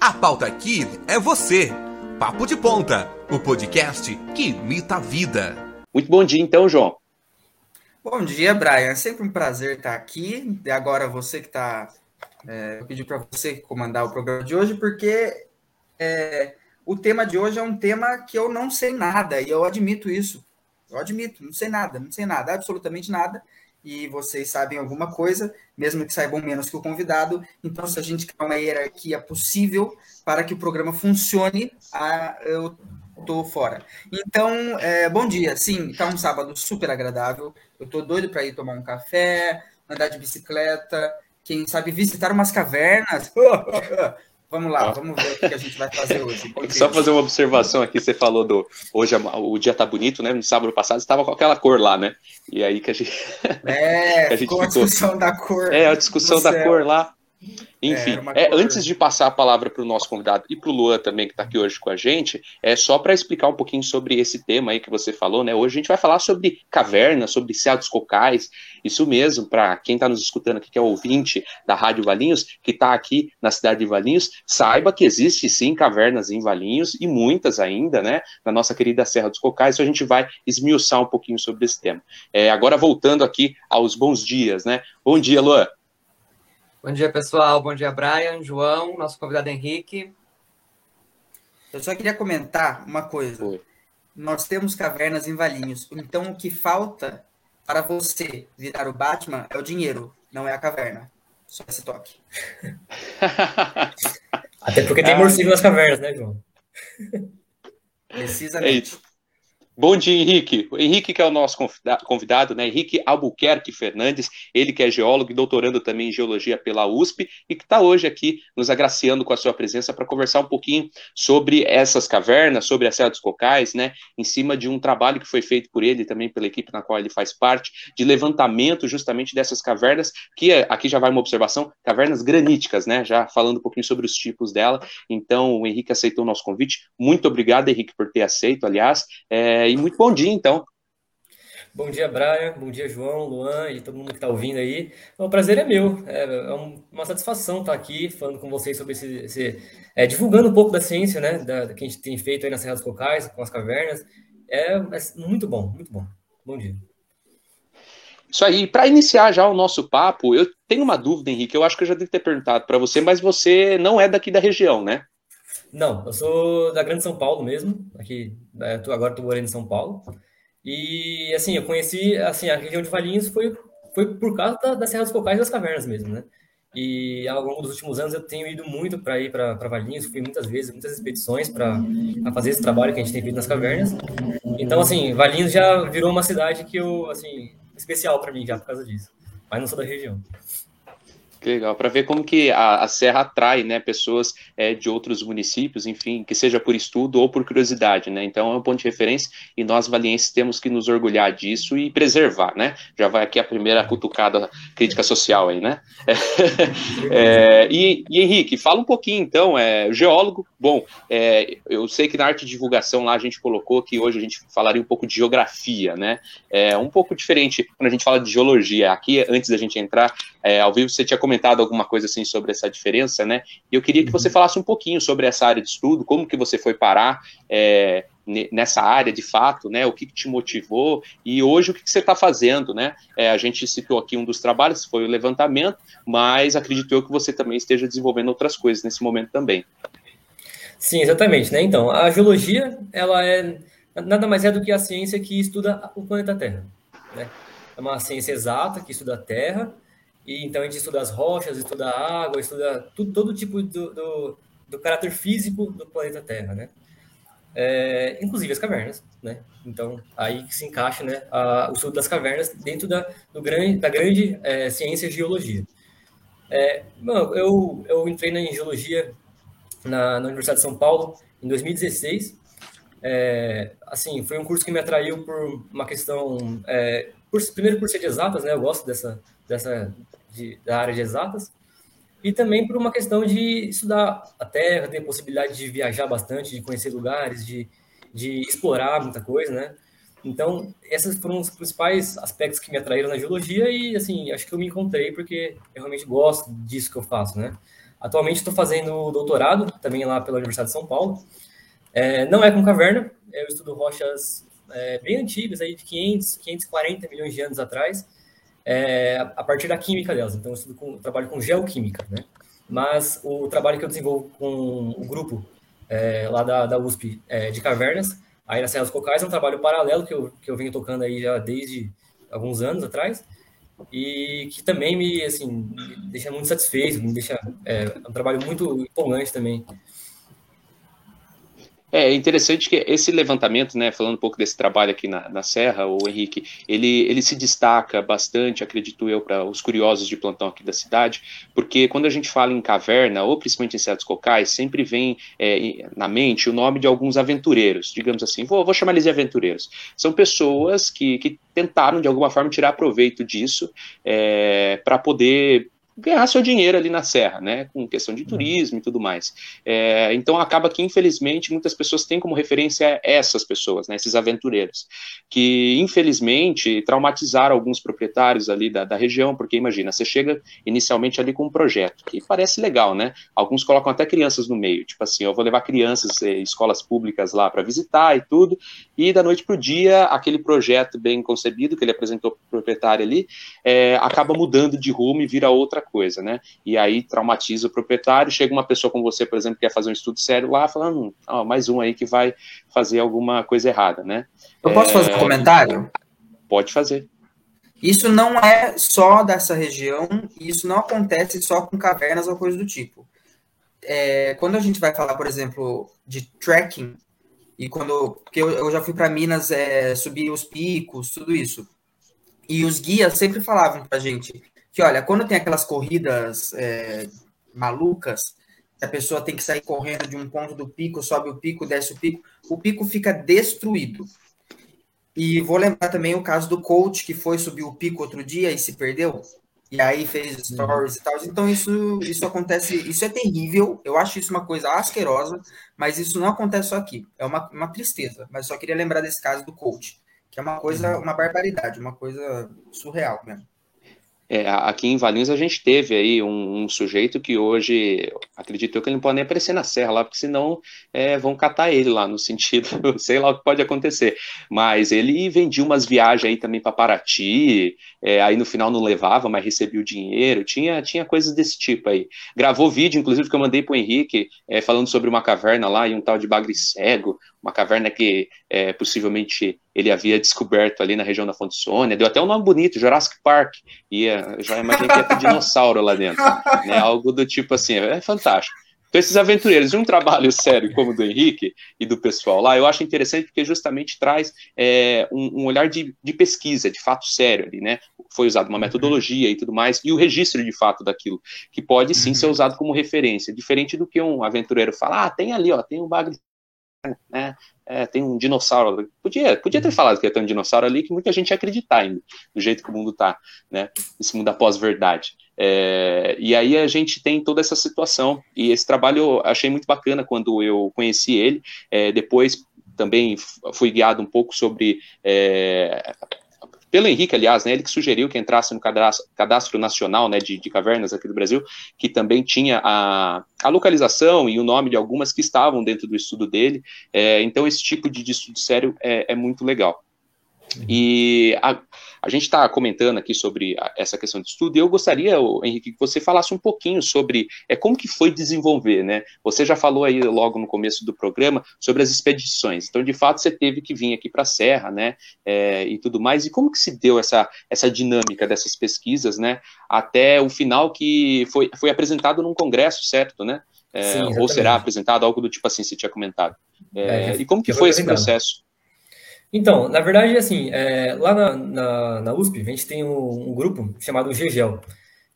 A pauta aqui é você. Papo de Ponta, o podcast que imita a vida. Muito bom dia, então, João. Bom dia, Brian. É sempre um prazer estar aqui. E agora você que está. É, eu pedi para você comandar o programa de hoje, porque é, o tema de hoje é um tema que eu não sei nada, e eu admito isso. Eu admito, não sei nada, não sei nada, absolutamente nada e vocês sabem alguma coisa, mesmo que saibam menos que o convidado. Então, se a gente quer uma hierarquia possível para que o programa funcione, eu estou fora. Então, é, bom dia. Sim, está um sábado super agradável. Eu estou doido para ir tomar um café, andar de bicicleta, quem sabe visitar umas cavernas. Vamos lá, vamos ver o que a gente vai fazer hoje. Só fazer uma observação aqui, você falou do hoje o dia tá bonito, né? No sábado passado estava com aquela cor lá, né? E aí que a gente É, que a gente ficou a discussão da cor. É, a discussão da cor lá. Enfim, é, é, antes de passar a palavra para o nosso convidado e para o Luan também, que está aqui hoje com a gente, é só para explicar um pouquinho sobre esse tema aí que você falou, né? Hoje a gente vai falar sobre cavernas, sobre ceados cocais, isso mesmo, para quem está nos escutando aqui, que é ouvinte da Rádio Valinhos, que está aqui na cidade de Valinhos, saiba que existe sim cavernas em Valinhos e muitas ainda, né? Na nossa querida Serra dos Cocais, então a gente vai esmiuçar um pouquinho sobre esse tema. É, agora voltando aqui aos bons dias, né? Bom dia, Luan. Bom dia, pessoal. Bom dia, Brian, João, nosso convidado Henrique. Eu só queria comentar uma coisa. Oi. Nós temos cavernas em Valinhos. Então, o que falta para você virar o Batman é o dinheiro, não é a caverna. Só esse toque. Até porque tem morcego nas cavernas, né, João? Precisamente. Bom dia, Henrique. O Henrique, que é o nosso convidado, né? Henrique Albuquerque Fernandes, ele que é geólogo e doutorando também em geologia pela USP e que está hoje aqui nos agraciando com a sua presença para conversar um pouquinho sobre essas cavernas, sobre a Serra dos Cocais, né? Em cima de um trabalho que foi feito por ele também pela equipe na qual ele faz parte, de levantamento justamente dessas cavernas, que é, aqui já vai uma observação, cavernas graníticas, né? Já falando um pouquinho sobre os tipos dela. Então, o Henrique aceitou o nosso convite. Muito obrigado, Henrique, por ter aceito, aliás. É, e muito bom dia, então. Bom dia, Brian. Bom dia, João, Luan e todo mundo que está ouvindo aí. O prazer é meu. É, é uma satisfação estar aqui falando com vocês sobre esse. esse é, divulgando um pouco da ciência, né? Da, que a gente tem feito aí nas Serras Cocais, com as cavernas. É, é muito bom, muito bom. Bom dia. Isso aí, para iniciar já o nosso papo, eu tenho uma dúvida, Henrique. Eu acho que eu já devo ter perguntado para você, mas você não é daqui da região, né? Não, eu sou da Grande São Paulo mesmo. Aqui, é, tô, agora estou morando em São Paulo. E assim, eu conheci assim a região de Valinhos foi foi por causa da, da Serra dos Cocais e das cavernas mesmo, né? E ao longo dos últimos anos eu tenho ido muito para ir para Valinhos, fui muitas vezes, muitas expedições para fazer esse trabalho que a gente tem feito nas cavernas. Então, assim, Valinhos já virou uma cidade que eu, assim, especial para mim já por causa disso. Mas não sou da região. Que legal, para ver como que a, a, Serra atrai, né, pessoas é, de outros municípios, enfim, que seja por estudo ou por curiosidade, né, então é um ponto de referência e nós valienses temos que nos orgulhar disso e preservar, né, já vai aqui a primeira cutucada crítica social aí, né, é, e, e, Henrique, fala um pouquinho então, é, geólogo, bom, é, eu sei que na arte de divulgação lá a gente colocou que hoje a gente falaria um pouco de geografia, né, é um pouco diferente quando a gente fala de geologia, aqui antes da gente entrar é, ao vivo você tinha comentado alguma coisa assim sobre essa diferença, né? E eu queria que você uhum. falasse um pouquinho sobre essa área de estudo, como que você foi parar é, nessa área de fato, né? O que, que te motivou e hoje o que, que você está fazendo, né? É, a gente citou aqui um dos trabalhos, foi o levantamento, mas acredito eu que você também esteja desenvolvendo outras coisas nesse momento também. Sim, exatamente, né? Então, a geologia, ela é nada mais é do que a ciência que estuda o planeta Terra, né? É uma ciência exata que estuda a Terra, e então a gente estuda as rochas, estuda a água, estuda tudo, todo tipo do, do, do caráter físico do planeta Terra, né? É, inclusive as cavernas, né? Então aí se encaixa, né, a, o estudo das cavernas dentro da, do grande, da grande é, ciência geologia. É, eu, eu entrei na geologia na, na Universidade de São Paulo em 2016. É, assim, foi um curso que me atraiu por uma questão, é, por, primeiro por ser de exatas, né? Eu gosto dessa, dessa de, da área de exatas, e também por uma questão de estudar a Terra, ter possibilidade de viajar bastante, de conhecer lugares, de, de explorar muita coisa, né? Então, esses foram os principais aspectos que me atraíram na geologia e, assim, acho que eu me encontrei porque eu realmente gosto disso que eu faço, né? Atualmente estou fazendo doutorado, também lá pela Universidade de São Paulo. É, não é com caverna, eu estudo rochas é, bem antigas, aí de 500, 540 milhões de anos atrás, é, a partir da química delas. Então, eu, com, eu trabalho com geoquímica, né? Mas o trabalho que eu desenvolvo com o grupo é, lá da, da USP é, de cavernas, aí na Serra dos Cocais, é um trabalho paralelo que eu, que eu venho tocando aí já desde alguns anos atrás, e que também me, assim, me deixa muito satisfeito, me deixa, é um trabalho muito empolgante também. É interessante que esse levantamento, né, falando um pouco desse trabalho aqui na, na Serra, o Henrique, ele, ele se destaca bastante, acredito eu, para os curiosos de plantão aqui da cidade, porque quando a gente fala em caverna, ou principalmente em certos cocais, sempre vem é, na mente o nome de alguns aventureiros, digamos assim, vou, vou chamar eles de aventureiros. São pessoas que, que tentaram, de alguma forma, tirar proveito disso é, para poder ganhar seu dinheiro ali na serra, né, com questão de uhum. turismo e tudo mais. É, então acaba que infelizmente muitas pessoas têm como referência essas pessoas, né, esses aventureiros, que infelizmente traumatizaram alguns proprietários ali da, da região, porque imagina, você chega inicialmente ali com um projeto que parece legal, né? Alguns colocam até crianças no meio, tipo assim, eu vou levar crianças, eh, escolas públicas lá para visitar e tudo, e da noite para o dia aquele projeto bem concebido que ele apresentou para o proprietário ali é, acaba mudando de rumo e vira outra coisa, né? E aí traumatiza o proprietário. Chega uma pessoa como você, por exemplo, que quer fazer um estudo sério lá, falando, oh, mais um aí que vai fazer alguma coisa errada, né? Eu posso é... fazer um comentário? Pode fazer. Isso não é só dessa região, isso não acontece só com cavernas ou coisa do tipo. É, quando a gente vai falar, por exemplo, de trekking, e quando. Porque eu, eu já fui para Minas é, subir os picos, tudo isso. E os guias sempre falavam para a gente que, olha, quando tem aquelas corridas é, malucas, a pessoa tem que sair correndo de um ponto do pico, sobe o pico, desce o pico, o pico fica destruído. E vou lembrar também o caso do coach que foi subir o pico outro dia e se perdeu. E aí fez stories e tal. Então isso, isso acontece, isso é terrível. Eu acho isso uma coisa asquerosa, mas isso não acontece só aqui. É uma, uma tristeza. Mas só queria lembrar desse caso do coach, que é uma coisa, uma barbaridade, uma coisa surreal mesmo. É, aqui em Valinhos a gente teve aí um, um, sujeito que hoje, acredito eu que ele não pode nem aparecer na serra lá, porque senão é, vão catar ele lá, no sentido, sei lá o que pode acontecer. Mas ele vendia umas viagens aí também para Paraty, é, aí no final não levava, mas recebia o dinheiro, tinha, tinha coisas desse tipo aí. Gravou vídeo, inclusive, que eu mandei para o Henrique, é, falando sobre uma caverna lá e um tal de bagre cego, uma caverna que é, possivelmente ele havia descoberto ali na região da Fonte Sônia, deu até um nome bonito, Jurassic Park, e já imaginei que ia ter dinossauro lá dentro, né, algo do tipo assim, é fantástico. Então, esses aventureiros de um trabalho sério como o do Henrique e do pessoal lá, eu acho interessante porque justamente traz é, um, um, olhar de, de, pesquisa, de fato sério ali, né? Foi usada uma uhum. metodologia e tudo mais, e o registro de fato daquilo, que pode sim ser uhum. usado como referência, diferente do que um aventureiro fala, ah, tem ali, ó, tem um bagre né? É, tem um dinossauro. Podia, podia ter falado que ia ter um dinossauro ali, que muita gente ia acreditar ainda, do jeito que o mundo tá, né? Esse mundo da pós-verdade. É, e aí a gente tem toda essa situação, e esse trabalho eu achei muito bacana quando eu conheci ele. É, depois também fui guiado um pouco sobre é, pelo Henrique, aliás, né, ele que sugeriu que entrasse no cadastro, cadastro nacional né, de, de, cavernas aqui do Brasil, que também tinha a, a, localização e o nome de algumas que estavam dentro do estudo dele. É, então, esse tipo de, de estudo sério é, é muito legal. E a, a gente está comentando aqui sobre a, essa questão de estudo, e eu gostaria, Henrique, que você falasse um pouquinho sobre é, como que foi desenvolver, né? Você já falou aí logo no começo do programa sobre as expedições, então de fato você teve que vir aqui para a Serra, né? É, e tudo mais, e como que se deu essa, essa dinâmica dessas pesquisas, né? Até o final que foi, foi apresentado num congresso, certo, né? É, Sim, ou será apresentado algo do tipo assim, você tinha comentado. É, é e como que foi esse processo? Então, na verdade, assim, é, lá na, na, na, USP, a gente tem um, um, grupo chamado GEGEL,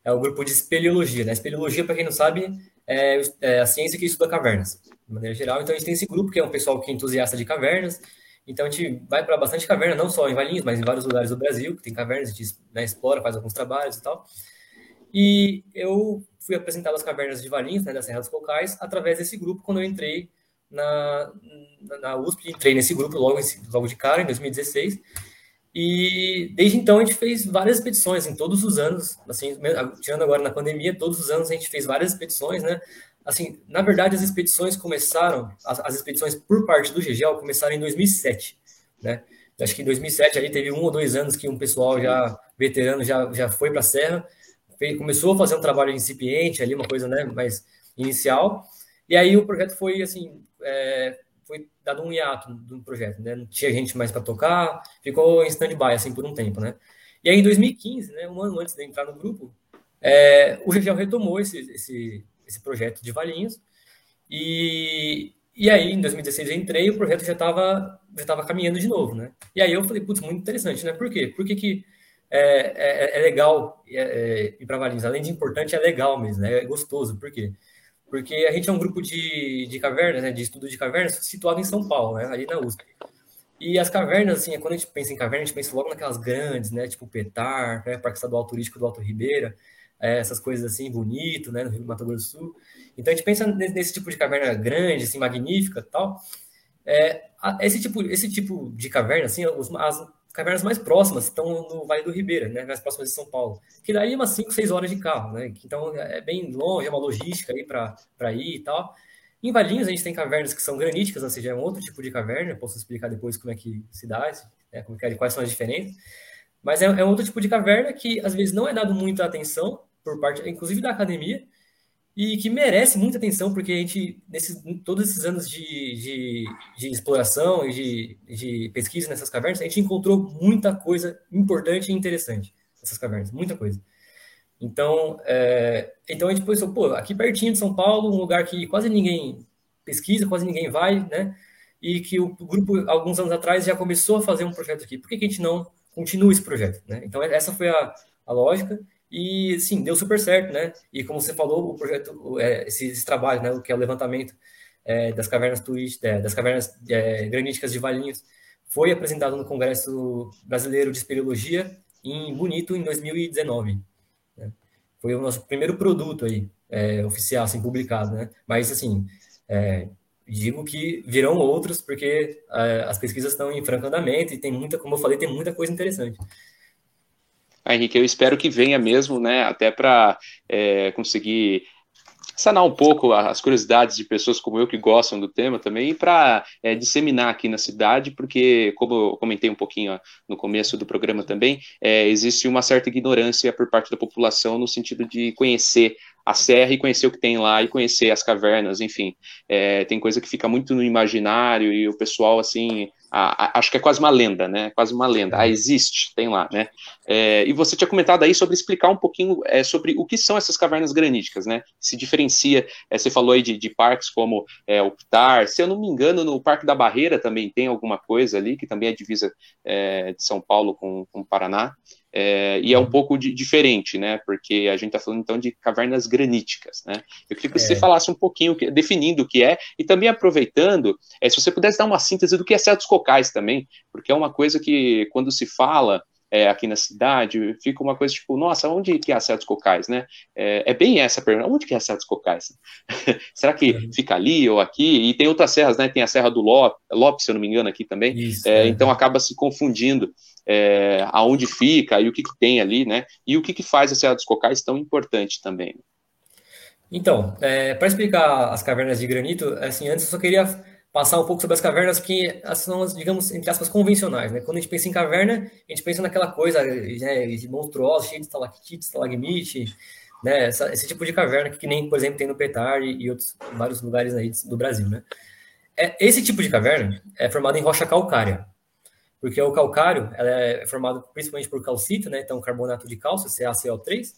é o grupo de espeleologia. Né? Espeleologia, para quem não sabe, é, é, a ciência que estuda cavernas, de maneira geral. Então, a gente tem esse grupo, que é um pessoal que é entusiasta de cavernas. Então, a gente vai para bastante caverna, não só em Valinhos, mas em vários lugares do Brasil, que tem cavernas, a gente né, explora, faz alguns trabalhos e tal. E eu fui apresentado as cavernas de Valinhos, né, da Serra dos Cocais, através desse grupo, quando eu entrei na, na USP, entrei nesse grupo logo, logo de cara, em 2016. E desde então a gente fez várias expedições em todos os anos, assim, tirando agora na pandemia, todos os anos a gente fez várias expedições, né? Assim, na verdade as expedições começaram, as, as expedições por parte do GGL começaram em 2007, né? Acho que em 2007 ali teve um ou dois anos que um pessoal já veterano já, já foi para a serra, fez, começou a fazer um trabalho incipiente ali, uma coisa né, mais inicial, e aí o projeto foi assim, é, foi dado um hiato do projeto, né? Não tinha gente mais para tocar, ficou em stand-by assim por um tempo, né? E aí em 2015, né, um ano antes de entrar no grupo, é, o GGL retomou esse, esse, esse projeto de Valinhos e, e aí em 2016 eu entrei e o projeto já estava já tava caminhando de novo, né? E aí eu falei, putz, muito interessante, né? Por quê? Por que, que é, é, é legal é, é ir para Valinhos? Além de importante, é legal mesmo, né? É gostoso. Por quê? Porque a gente é um grupo de, de cavernas, né, de estudo de cavernas, situado em São Paulo, né, ali na USP. E as cavernas, assim, quando a gente pensa em caverna, a gente pensa logo naquelas grandes, né, tipo Petar, né, Parque Estadual Turístico do Alto Ribeira, é, essas coisas assim, bonito, né, no Rio Mato Grosso do Sul. Então a gente pensa nesse, nesse tipo de caverna grande, assim, magnífica tal. É, esse, tipo, esse tipo de caverna, assim, as, cavernas mais próximas estão no Vale do Ribeira, né, mais próximas de São Paulo, que daí é umas 5, 6 horas de carro, né, então é bem longe, é uma logística aí para ir e tal. Em Valinhos a gente tem cavernas que são graníticas, ou seja, é um outro tipo de caverna, posso explicar depois como é que se dá, né, como é, quais são as diferenças, mas é, é um outro tipo de caverna que às vezes não é dado muita atenção por parte, inclusive da academia, e que merece muita atenção, porque a gente, nesses, todos esses anos de, de, de exploração e de, de, pesquisa nessas cavernas, a gente encontrou muita coisa importante e interessante nessas cavernas, muita coisa. Então, é, então a gente pensou, pô, aqui pertinho de São Paulo, um lugar que quase ninguém pesquisa, quase ninguém vai, né? E que o grupo, alguns anos atrás, já começou a fazer um projeto aqui. Por que, que a gente não continua esse projeto, né? Então, essa foi a, a lógica. E sim, deu super certo, né? E como você falou, o projeto, é, esse, esse, trabalho, né, o que é o levantamento é, das cavernas turísticas, é, das cavernas é, graníticas de Valinhos, foi apresentado no Congresso Brasileiro de Espeleologia em Bonito em 2019. Né? Foi o nosso primeiro produto aí é, oficial, assim, publicado, né? Mas assim, é, digo que virão outros porque as pesquisas estão em franco andamento e tem muita, como eu falei, tem muita coisa interessante. Ah, Henrique, eu espero que venha mesmo, né, até para é, conseguir sanar um pouco as curiosidades de pessoas como eu que gostam do tema também e para é, disseminar aqui na cidade, porque, como eu comentei um pouquinho ó, no começo do programa também, é, existe uma certa ignorância por parte da população no sentido de conhecer a serra e conhecer o que tem lá e conhecer as cavernas, enfim. É, tem coisa que fica muito no imaginário e o pessoal, assim, a, a, acho que é quase uma lenda, né? Quase uma lenda. Ah, existe, tem lá, né? É, e você tinha comentado aí sobre explicar um pouquinho é, sobre o que são essas cavernas graníticas, né? Se diferencia, é, você falou aí de, de parques como é, o Ptar, se eu não me engano, no Parque da Barreira também tem alguma coisa ali, que também é divisa é, de São Paulo com, com o Paraná. É, e é um uhum. pouco de, diferente, né? Porque a gente está falando então de cavernas graníticas, né? Eu queria que você é. falasse um pouquinho, definindo o que é, e também aproveitando, é, se você pudesse dar uma síntese do que é Certos Cocais também, porque é uma coisa que, quando se fala é, aqui na cidade, fica uma coisa tipo, nossa, onde que é Certos Cocais, né? É, é, bem essa a pergunta, onde que é Certos Cocais? Será que uhum. fica ali ou aqui? E tem outras serras, né? Tem a Serra do Lopes, Lopes, se eu não me engano, aqui também, Isso, é, então acaba se confundindo é, aonde fica e o que, que, tem ali, né? E o que, que faz a Serra dos Cocais tão importante também. Então, é, para explicar as cavernas de granito, assim, antes eu só queria passar um pouco sobre as cavernas que são as, digamos, entre aspas, convencionais, né? Quando a gente pensa em caverna, a gente pensa naquela coisa né, monstruosa, cheia de estalactite, estalagmite, né? Essa, esse tipo de caverna que, que, nem, por exemplo, tem no Petar e, e outros vários lugares aí do Brasil, né? É, esse tipo de caverna é formado em rocha calcária porque o calcário é formado principalmente por calcita, né? Então, carbonato de cálcio, CaCO3,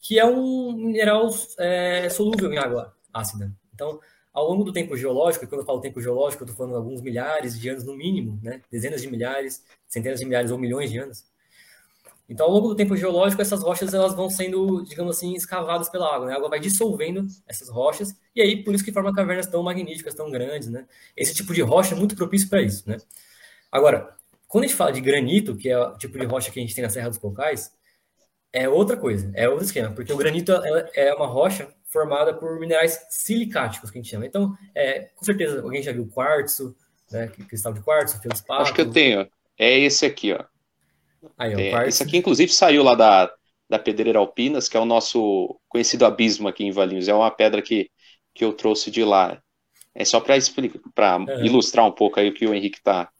que é um mineral é, solúvel em água ácida. Então, ao longo do tempo geológico, e quando eu falo tempo geológico, eu estou falando alguns milhares de anos no mínimo, né? Dezenas de milhares, centenas de milhares ou milhões de anos. Então, ao longo do tempo geológico, essas rochas elas vão sendo, digamos assim, escavadas pela água. Né? A água vai dissolvendo essas rochas, e aí por isso que forma cavernas tão magníficas, tão grandes. Né? Esse tipo de rocha é muito propício para isso. Né? Agora, quando a gente fala de granito, que é o tipo de rocha que a gente tem na Serra dos Cocais, é outra coisa, é outro esquema, porque o granito é uma rocha formada por minerais silicáticos, que a gente chama. Então, é, com certeza, alguém já viu quartzo, né, cristal de quartzo, feldspato. Acho que eu tenho, é esse aqui, ó. Aí, é, isso aqui, inclusive, saiu lá da, da Pedreira Alpinas, que é o nosso conhecido abismo aqui em Valinhos. É uma pedra que, que eu trouxe de lá. É só para explicar, para uhum. ilustrar um pouco aí o que o Henrique está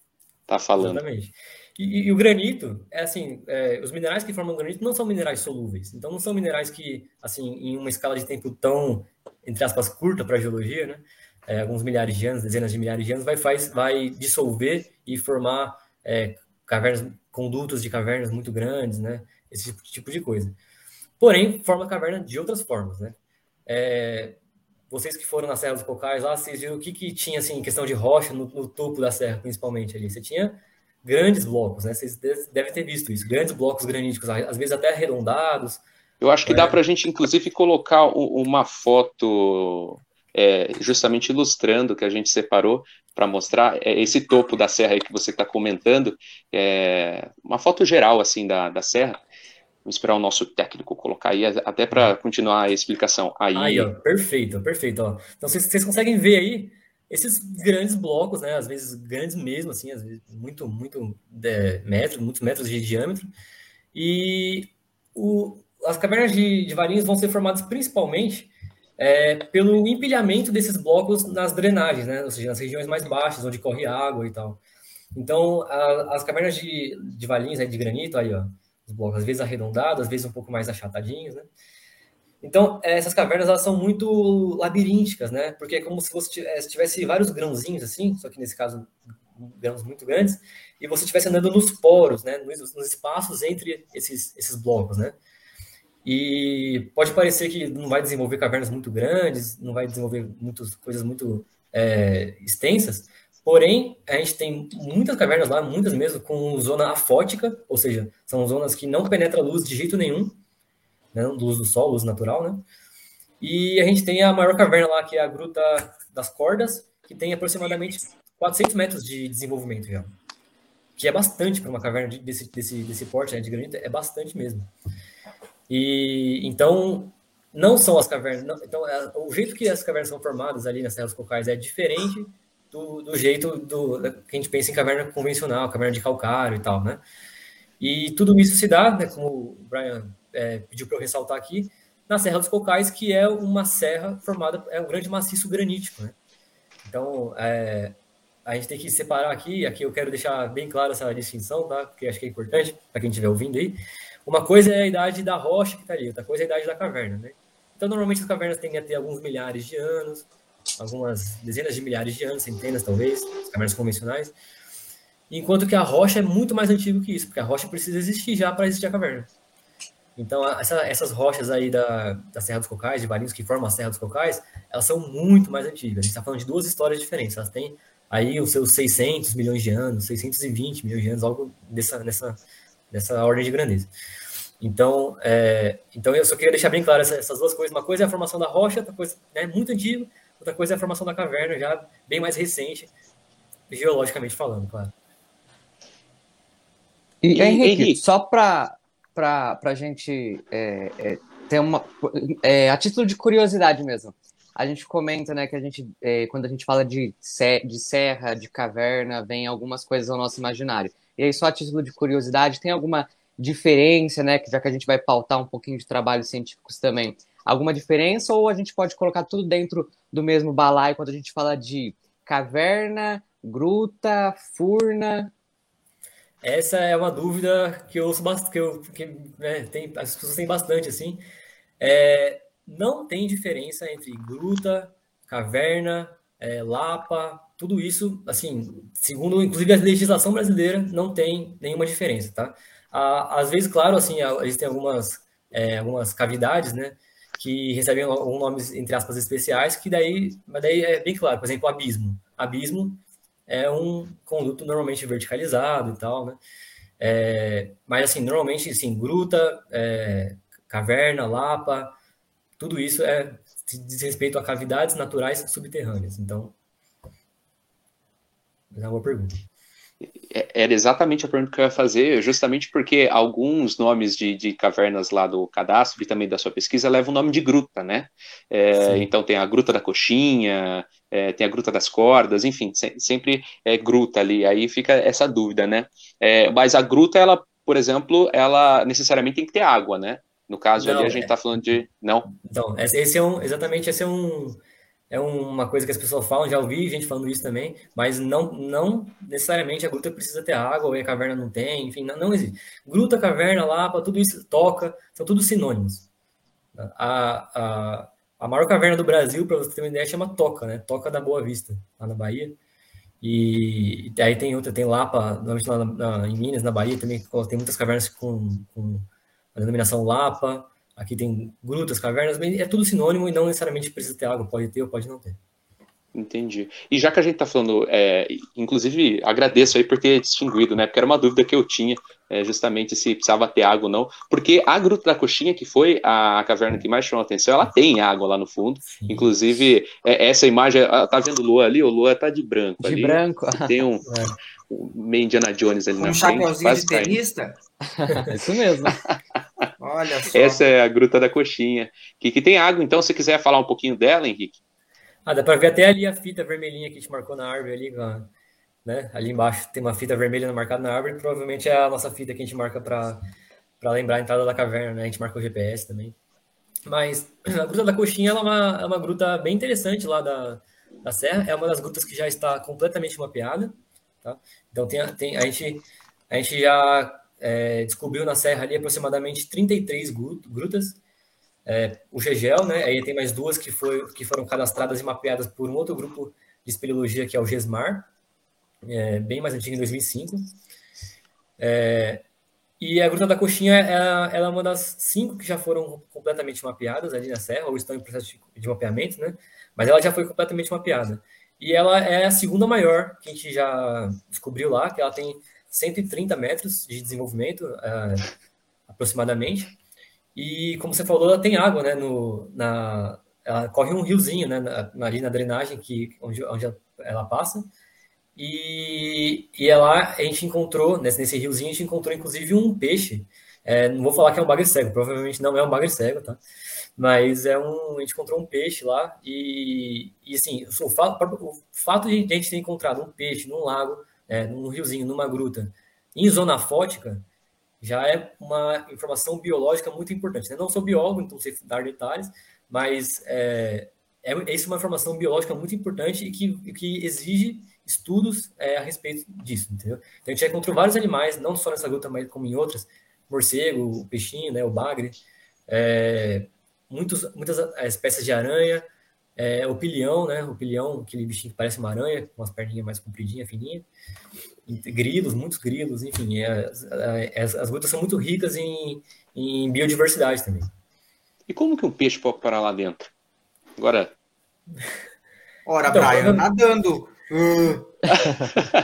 tá falando. Exatamente. E, e, o granito, é assim, é, os minerais que formam granito não são minerais solúveis. Então, não são minerais que, assim, em uma escala de tempo tão, entre aspas, curta para a geologia, né? É, alguns milhares de anos, dezenas de milhares de anos, vai, faz, vai dissolver e formar é, cavernas, condutos de cavernas muito grandes, né? Esse tipo, tipo de coisa. Porém, forma caverna de outras formas, né? É, vocês que foram na Serra dos Cocais lá, vocês viram o que, que tinha, assim, em questão de rocha no, no topo da serra, principalmente ali. Você tinha grandes blocos, né? Vocês devem ter visto isso, grandes blocos graníticos, às vezes até arredondados. Eu acho que é. dá para a gente, inclusive, colocar uma foto é, justamente ilustrando que a gente separou para mostrar é, esse topo da serra aí que você está comentando, é, uma foto geral assim da, da serra. Vamos esperar o nosso técnico colocar aí, até para continuar a explicação. Aí, aí ó, perfeito, perfeito. Ó. Então vocês, vocês conseguem ver aí esses grandes blocos, né? Às vezes grandes mesmo, assim, às vezes muito, muito é, metros, muitos metros de diâmetro. E o, as cavernas de, de varinhos vão ser formadas principalmente é, pelo empilhamento desses blocos nas drenagens, né? Ou seja, nas regiões mais baixas, onde corre água e tal. Então, a, as cavernas de, de valinhos, né, de granito, aí, ó, os blocos às vezes arredondados, às vezes um pouco mais achatadinhos, né? Então, essas cavernas, elas são muito labirínticas, né? Porque é como se você é, tivesse vários grãozinhos, assim, só que nesse caso, grãos muito grandes, e você estivesse andando nos poros, né? Nos, nos espaços entre esses, esses blocos, né? E pode parecer que não vai desenvolver cavernas muito grandes, não vai desenvolver muitas coisas muito é, extensas, porém, a gente tem muitas cavernas lá, muitas mesmo, com zona afótica, ou seja, são zonas que não penetram luz de jeito nenhum, né, luz do sol, luz natural, né? E a gente tem a maior caverna lá, que é a Gruta das Cordas, que tem aproximadamente 400 metros de desenvolvimento já. Que é bastante para uma caverna desse, desse, desse porte né, de granito, é bastante mesmo. E então não são as cavernas. Não, então, é, o jeito que as cavernas são formadas ali nas Serras Cocais é diferente do, do jeito do, que a gente pensa em caverna convencional, caverna de calcário e tal, né? E tudo isso se dá, né, como o Brian é, pediu para eu ressaltar aqui, na Serra dos Cocais, que é uma serra formada, é um grande maciço granítico, né? Então, é, a gente tem que separar aqui, aqui eu quero deixar bem clara essa distinção, tá? Porque acho que é importante para quem estiver ouvindo aí. Uma coisa é a idade da rocha que está ali, outra coisa é a idade da caverna, né? Então, normalmente as cavernas tendem a ter alguns milhares de anos, algumas dezenas de milhares de anos, centenas talvez, as cavernas convencionais. Enquanto que a rocha é muito mais antiga que isso, porque a rocha precisa existir já para existir a caverna. Então, essa, essas rochas aí da, da Serra dos Cocais, de Valinhos, que formam a Serra dos Cocais, elas são muito mais antigas. A gente está falando de duas histórias diferentes. Elas têm aí os seus 600 milhões de anos, 620 milhões de anos, algo dessa, nessa, dessa ordem de grandeza. Então, é, então eu só queria deixar bem claro essas, essas, duas coisas. Uma coisa é a formação da rocha, outra coisa é né, muito antiga, outra coisa é a formação da caverna, já bem mais recente, geologicamente falando, claro. E, e Henrique, Henrique, só para a gente é, é, ter uma. É, a título de curiosidade mesmo, a gente comenta né, que a gente, é, quando a gente fala de, de serra, de caverna, vem algumas coisas ao nosso imaginário. E aí, só a título de curiosidade, tem alguma diferença, né? Já que a gente vai pautar um pouquinho de trabalhos científicos também. Alguma diferença ou a gente pode colocar tudo dentro do mesmo balaio quando a gente fala de caverna, gruta, furna? Essa é uma dúvida que eu ouço bastante, que, eu, que né, tem, as pessoas têm bastante assim. É, não tem diferença entre gruta, caverna, é, lapa, tudo isso, assim, segundo inclusive a legislação brasileira, não tem nenhuma diferença, tá? Às vezes, claro, assim, existem algumas, é, algumas cavidades, né, que recebem alguns nomes, entre aspas, especiais, que daí, mas daí é bem claro, por exemplo, abismo. Abismo é um conduto normalmente verticalizado e tal, né, é, mas, assim, normalmente, assim, gruta, é, caverna, lapa, tudo isso é diz respeito a cavidades naturais subterrâneas. Então, é uma boa pergunta. É, era exatamente a pergunta que eu ia fazer, justamente porque alguns nomes de, de cavernas lá do cadastro e também da sua pesquisa levam o nome de gruta, né? É, então tem a Gruta da Coxinha, é, tem a Gruta das Cordas, enfim, se, sempre é gruta ali, aí fica essa dúvida, né? É, mas a gruta, ela por exemplo, ela necessariamente tem que ter água, né? No caso Não, ali, a gente é. está falando de. Não? Então, esse é um, exatamente, esse é um, é uma coisa que as pessoas falam, já ouvi gente falando isso também, mas não, não necessariamente a gruta precisa ter água, ou a caverna não tem, enfim, não, não existe. Gruta, caverna, lapa, tudo isso, toca, são tudo sinônimos. A, a, a maior caverna do Brasil, para você ter uma ideia, chama Toca, né? Toca da Boa Vista, lá na Bahia. E, aí tem outra, tem Lapa, normalmente lá na, na, em Minas, na Bahia, também tem muitas cavernas com, com a denominação Lapa. Aqui tem grutas, cavernas, é tudo sinônimo e não necessariamente precisa ter água, pode ter ou pode não ter. Entendi. E já que a gente está falando, é, inclusive agradeço aí por ter distinguido, né? Porque era uma dúvida que eu tinha, é, justamente se precisava ter água ou não. Porque a Gruta da Coxinha, que foi a caverna que mais chamou a atenção, ela tem água lá no fundo. Sim. Inclusive, é, essa imagem, tá vendo Lua ali? O Lua tá de branco de ali. De branco. Tem um, um meio Indiana Jones ali um na frente. Um chapeuzinho de tenista? Isso mesmo. Olha só. Essa é a Gruta da Coxinha, que, que tem água. Então, se quiser falar um pouquinho dela, Henrique. Ah, dá para ver até ali a fita vermelhinha que a gente marcou na árvore ali, né? Ali embaixo tem uma fita vermelha marcada na árvore, provavelmente é a nossa fita que a gente marca para lembrar a entrada da caverna, né? A gente marca o GPS também. Mas a Gruta da Coxinha é uma, é uma gruta bem interessante lá da, da Serra, é uma das grutas que já está completamente mapeada, tá? Então tem, tem, a, gente, a gente já é, descobriu na Serra ali aproximadamente 33 grutas, é, o GEGEL, né? Aí tem mais duas que, foi, que foram cadastradas e mapeadas por um outro grupo de espeleologia, que é o GESMAR, é, bem mais antigo, em 2005. É, e a Gruta da Coxinha ela, ela, é uma das cinco que já foram completamente mapeadas ali na Serra, ou estão em processo de, de mapeamento, né? Mas ela já foi completamente mapeada. E ela é a segunda maior que a gente já descobriu lá, que ela tem 130 metros de desenvolvimento, é, aproximadamente. E como você falou, ela tem água, né? No, na, ela corre um riozinho, né? Na, ali na drenagem que onde, onde ela passa. E, e lá a gente encontrou nesse, nesse riozinho a gente encontrou inclusive um peixe. É, não vou falar que é um bagre cego, provavelmente não é um bagre cego, tá? Mas é um, a gente encontrou um peixe lá e, e assim, o o fato de a gente ter encontrado um peixe num lago, é, num riozinho, numa gruta, em zona fótica, já é uma informação biológica muito importante. Né? Não sou biólogo, então sei dar detalhes, mas é, é é uma informação biológica muito importante e que, que exige estudos é, a respeito disso, entendeu? Então a gente já encontrou vários animais, não só nessa gruta, mas como em outras, morcego, peixinho, né, o bagre, é, muitos, muitas espécies de aranha, é, o pilhão, né, o pilhão, aquele bichinho que parece uma aranha, com umas perninhas mais compridinhas, fininhas, grilos, muitos grilos, enfim, as, as, as grutas são muito ricas em, em biodiversidade também. E como que um peixe pode parar lá dentro? Agora. Ora, então, Brian, nadando. Uh,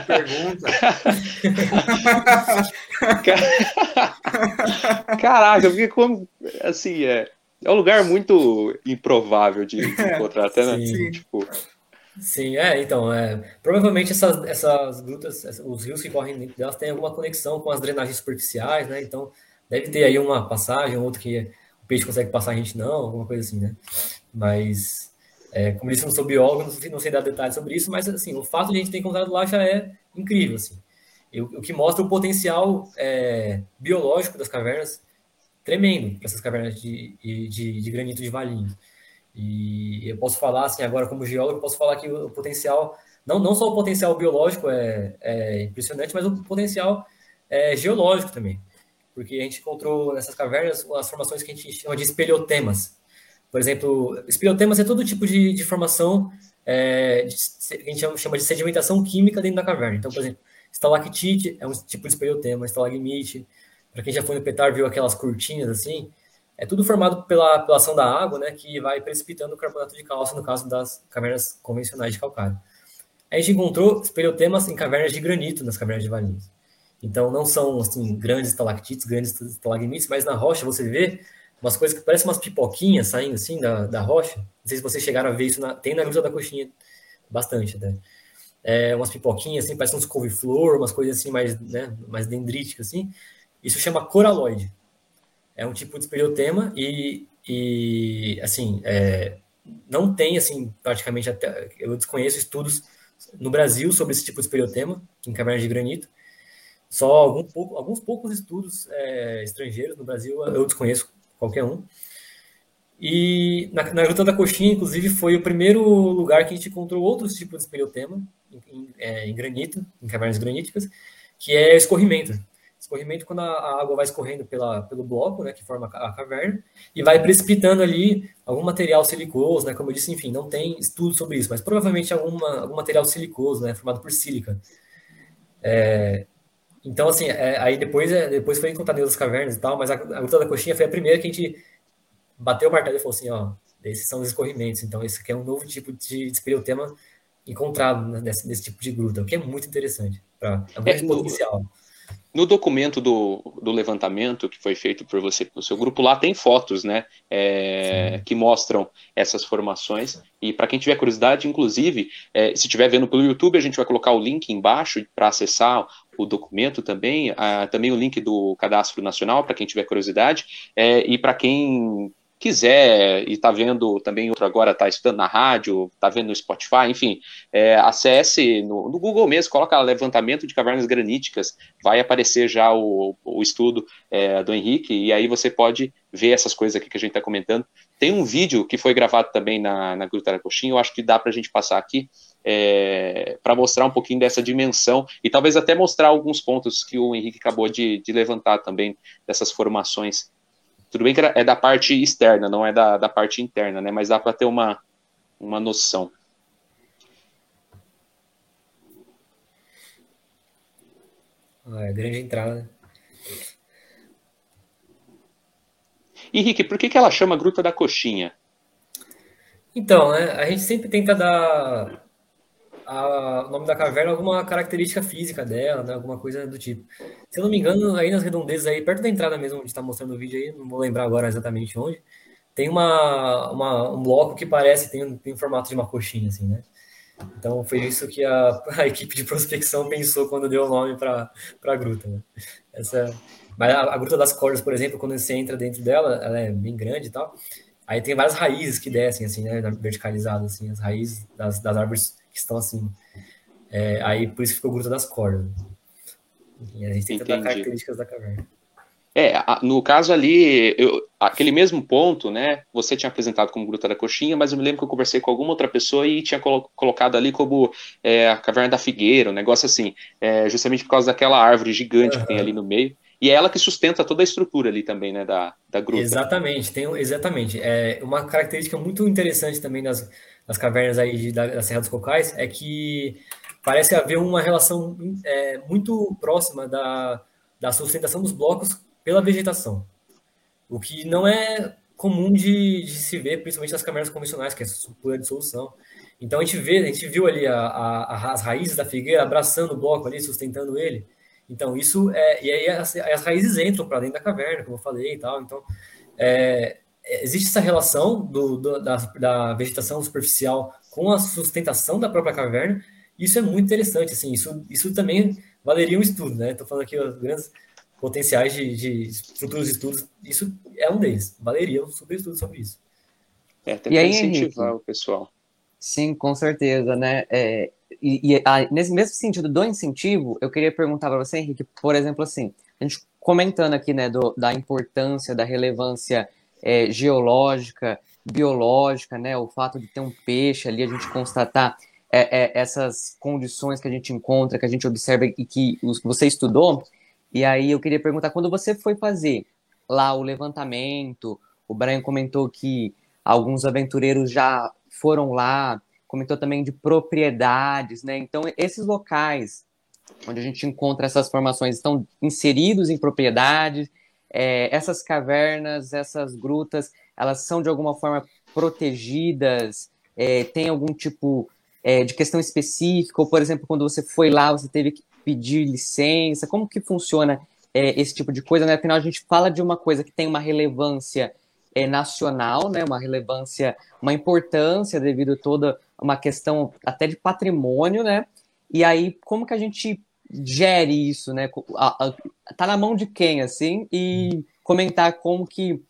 pergunta. Caraca, porque como assim é, é um lugar muito improvável de, de encontrar até, né? Sim. Tipo, Sim, é, então, é, provavelmente essas, essas grutas, os rios que correm dentro delas têm alguma conexão com as drenagens superficiais, né? Então, deve ter aí uma passagem, outra que o peixe consegue passar, a gente não, alguma coisa assim, né? Mas, é, como disse, eu não sou biólogo, não sei, não sei dar detalhes sobre isso, mas, assim, o fato de a gente ter encontrado lá já é incrível, assim. E, o que mostra o potencial é, biológico das cavernas tremendo para essas cavernas de, de, de granito de Valinhos. E eu posso falar, assim, agora como geólogo, eu posso falar que o potencial, não, não só o potencial biológico é, é impressionante, mas o potencial é, geológico também. Porque a gente encontrou nessas cavernas as formações que a gente chama de espelhotemas. Por exemplo, espelhotemas é todo tipo de, de formação é, de, que a gente chama de sedimentação química dentro da caverna. Então, por exemplo, estalactite é um tipo de espelhotema, estalagmite. Para quem já foi no Petar viu aquelas cortinas assim, é tudo formado pela, pela ação da água, né, que vai precipitando o carbonato de cálcio, no caso das cavernas convencionais de calcário. A gente encontrou espelhotemas em cavernas de granito nas cavernas de Valinhos. Então, não são assim, grandes estalactites, grandes estalagmites, mas na rocha você vê umas coisas que parecem umas pipoquinhas saindo assim da, da rocha. Não sei se vocês chegaram a ver isso, na, tem na Gruta da Coxinha bastante até. É, umas pipoquinhas assim, parecem uns couve-flor, umas coisas assim mais, né, mais dendríticas assim. Isso chama coraloide é um tipo de espeleotema e, e assim, é, não tem, assim, praticamente, até, eu desconheço estudos no Brasil sobre esse tipo de espeleotema, em cavernas de granito. Só algum pouco, alguns poucos estudos é, estrangeiros no Brasil, eu desconheço qualquer um. E na, na Gruta da Coxinha, inclusive, foi o primeiro lugar que a gente encontrou outros tipos de espeleotema em, em, é, em granito, em cavernas graníticas, que é escorrimento. Escorrimento quando a, água vai escorrendo pela, pelo bloco, né, que forma a caverna, e vai precipitando ali algum material silicoso, né, como eu disse, enfim, não tem estudo sobre isso, mas provavelmente alguma, algum material silicoso, né, formado por sílica. É, então, assim, é, aí depois, é, depois foi encontrado as cavernas e tal, mas a, a Gruta da Coxinha foi a primeira que a gente bateu o martelo e falou assim, ó, esses são os escorrimentos, então esse aqui é um novo tipo de, de espeleotema encontrado nesse, nesse tipo de gruta, o que é muito interessante, pra, é grande é, potencial. No documento do, do levantamento que foi feito por você, pelo seu grupo, lá tem fotos, né, é, que mostram essas formações. E para quem tiver curiosidade, inclusive, é, se estiver vendo pelo YouTube, a gente vai colocar o link embaixo para acessar o documento também, também o link do Cadastro Nacional, para quem tiver curiosidade, é, e para quem quiser e está vendo também outro agora, está estudando na rádio, está vendo no Spotify, enfim, é, acesse no, no, Google mesmo, coloca levantamento de cavernas graníticas, vai aparecer já o, o estudo é, do Henrique, e aí você pode ver essas coisas aqui que a gente está comentando. Tem um vídeo que foi gravado também na, na Gruta da Coxinha, eu acho que dá para a gente passar aqui, é, para mostrar um pouquinho dessa dimensão e talvez até mostrar alguns pontos que o Henrique acabou de, de levantar também, dessas formações tudo bem que é da parte externa, não é da, da parte interna, né? Mas dá para ter uma, uma noção. Ah, é grande entrada. Henrique, por que, que ela chama Gruta da Coxinha? Então, né, a gente sempre tenta dar a, o nome da caverna alguma característica física dela, né? Alguma coisa do tipo. Se eu não me engano, aí nas redondezas aí, perto da entrada mesmo, onde está mostrando o vídeo aí, não vou lembrar agora exatamente onde, tem uma, uma, um bloco que parece, tem, tem formato de uma coxinha, assim, né? Então foi isso que a, a equipe de prospecção pensou quando deu o nome para a gruta. Né? Essa, mas a, a, Gruta das Cordas, por exemplo, quando você entra dentro dela, ela é bem grande e tal. Aí tem várias raízes que descem, assim, né? Verticalizadas, assim, as raízes das, das árvores que estão assim. É, aí por isso ficou Gruta das Cordas. E a gente tem tantas características da caverna. É, no caso ali, eu, aquele mesmo ponto, né? Você tinha apresentado como Gruta da Coxinha, mas eu me lembro que eu conversei com alguma outra pessoa e tinha colo colocado ali como é, a Caverna da Figueira, um negócio assim, é, justamente por causa daquela árvore gigante uhum. que tem ali no meio. E é ela que sustenta toda a estrutura ali também, né, da, da gruta. Exatamente, tem, exatamente. É uma característica muito interessante também das, das cavernas aí de, da, da Serra dos Cocais é que parece haver uma relação é, muito próxima da, da sustentação dos blocos pela vegetação. O que não é comum de, de se ver, principalmente nas cavernas convencionais, que é pura dissolução. Então a gente vê, a gente viu ali a, a, as raízes da figueira abraçando o bloco ali, sustentando ele. Então isso é e aí as, as raízes entram para dentro da caverna, como eu falei e tal. Então é, existe essa relação do, do, da, da, vegetação superficial com a sustentação da própria caverna. Isso é muito interessante, assim, isso, isso também valeria um estudo, né? Estou falando aqui os grandes potenciais de, de, futuros estudos, isso é um deles. Valeria um super estudo sobre isso. É, tem que incentivar Henrique? o pessoal. Sim, com certeza, né? É, e, e a, nesse mesmo sentido do incentivo, eu queria perguntar para você, Henrique, por exemplo, assim, a gente comentando aqui, né, do, da importância, da relevância é, geológica, biológica, né? O fato de ter um peixe ali, a gente constatar é, é, essas condições que a gente encontra, que a gente observa e que você estudou. E aí eu queria perguntar, quando você foi fazer lá o levantamento, o Brian comentou que alguns aventureiros já foram lá, comentou também de propriedades, né? Então, esses locais onde a gente encontra essas formações estão inseridos em propriedades, é, essas cavernas, essas grutas, elas são de alguma forma protegidas? É, tem algum tipo é, de questão específica? Ou, por exemplo, quando você foi lá, você teve que pedir licença? Como que funciona é, esse tipo de coisa? Né? Afinal, a gente fala de uma coisa que tem uma relevância é, nacional, né? uma relevância, uma importância devido a toda uma questão até de patrimônio, né? E aí, como que a gente gere isso, né? Tá na mão de quem, assim, e comentar como que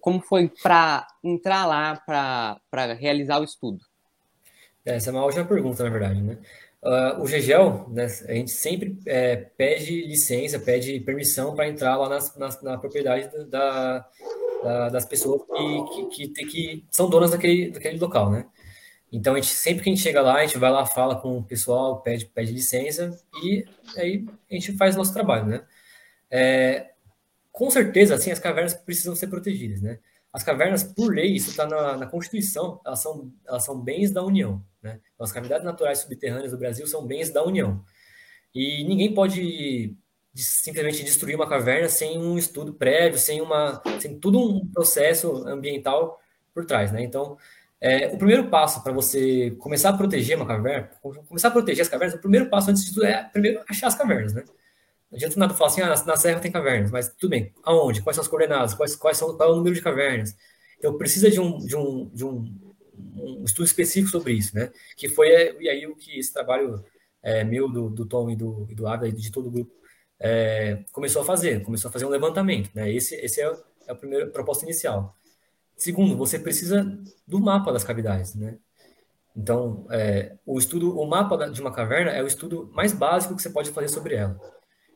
como foi para entrar lá para realizar o estudo. Essa é uma ótima pergunta, na verdade, né? Uh, o GEGEL, né, a gente sempre é, pede licença, pede permissão para entrar lá nas, nas, na propriedade da, da, das pessoas que, que, que, que, são donas daquele, daquele local, né? Então, gente, sempre que a gente chega lá, a gente vai lá, fala com o pessoal, pede, pede licença e aí a gente faz nosso trabalho, né? É, com certeza, assim, as cavernas precisam ser protegidas, né? As cavernas, por lei, isso está na, na, Constituição, elas são, elas são bens da União. Né? Então, as cavidades naturais subterrâneas do Brasil são bens da União. E ninguém pode simplesmente destruir uma caverna sem um estudo prévio, sem, uma, sem todo um processo ambiental por trás. Né? Então, é, o primeiro passo para você começar a proteger uma caverna, começar a proteger as cavernas, o primeiro passo antes de tudo é primeiro achar as cavernas. Né? Não adianta nada falar assim, ah, na, na, serra tem cavernas, mas tudo bem, aonde? Quais são as coordenadas? Quais, quais são, qual é o número de cavernas? Então, precisa de um, de um, de um, um estudo específico sobre isso, né? Que foi e aí o que esse trabalho é, meu, do, do Tom e do, e do Ávila, de todo o grupo, é, começou a fazer, começou a fazer um levantamento, né? Esse, esse é, é a primeira proposta inicial. Segundo, você precisa do mapa das cavidades, né? Então, é, o estudo, o mapa de uma caverna é o estudo mais básico que você pode fazer sobre ela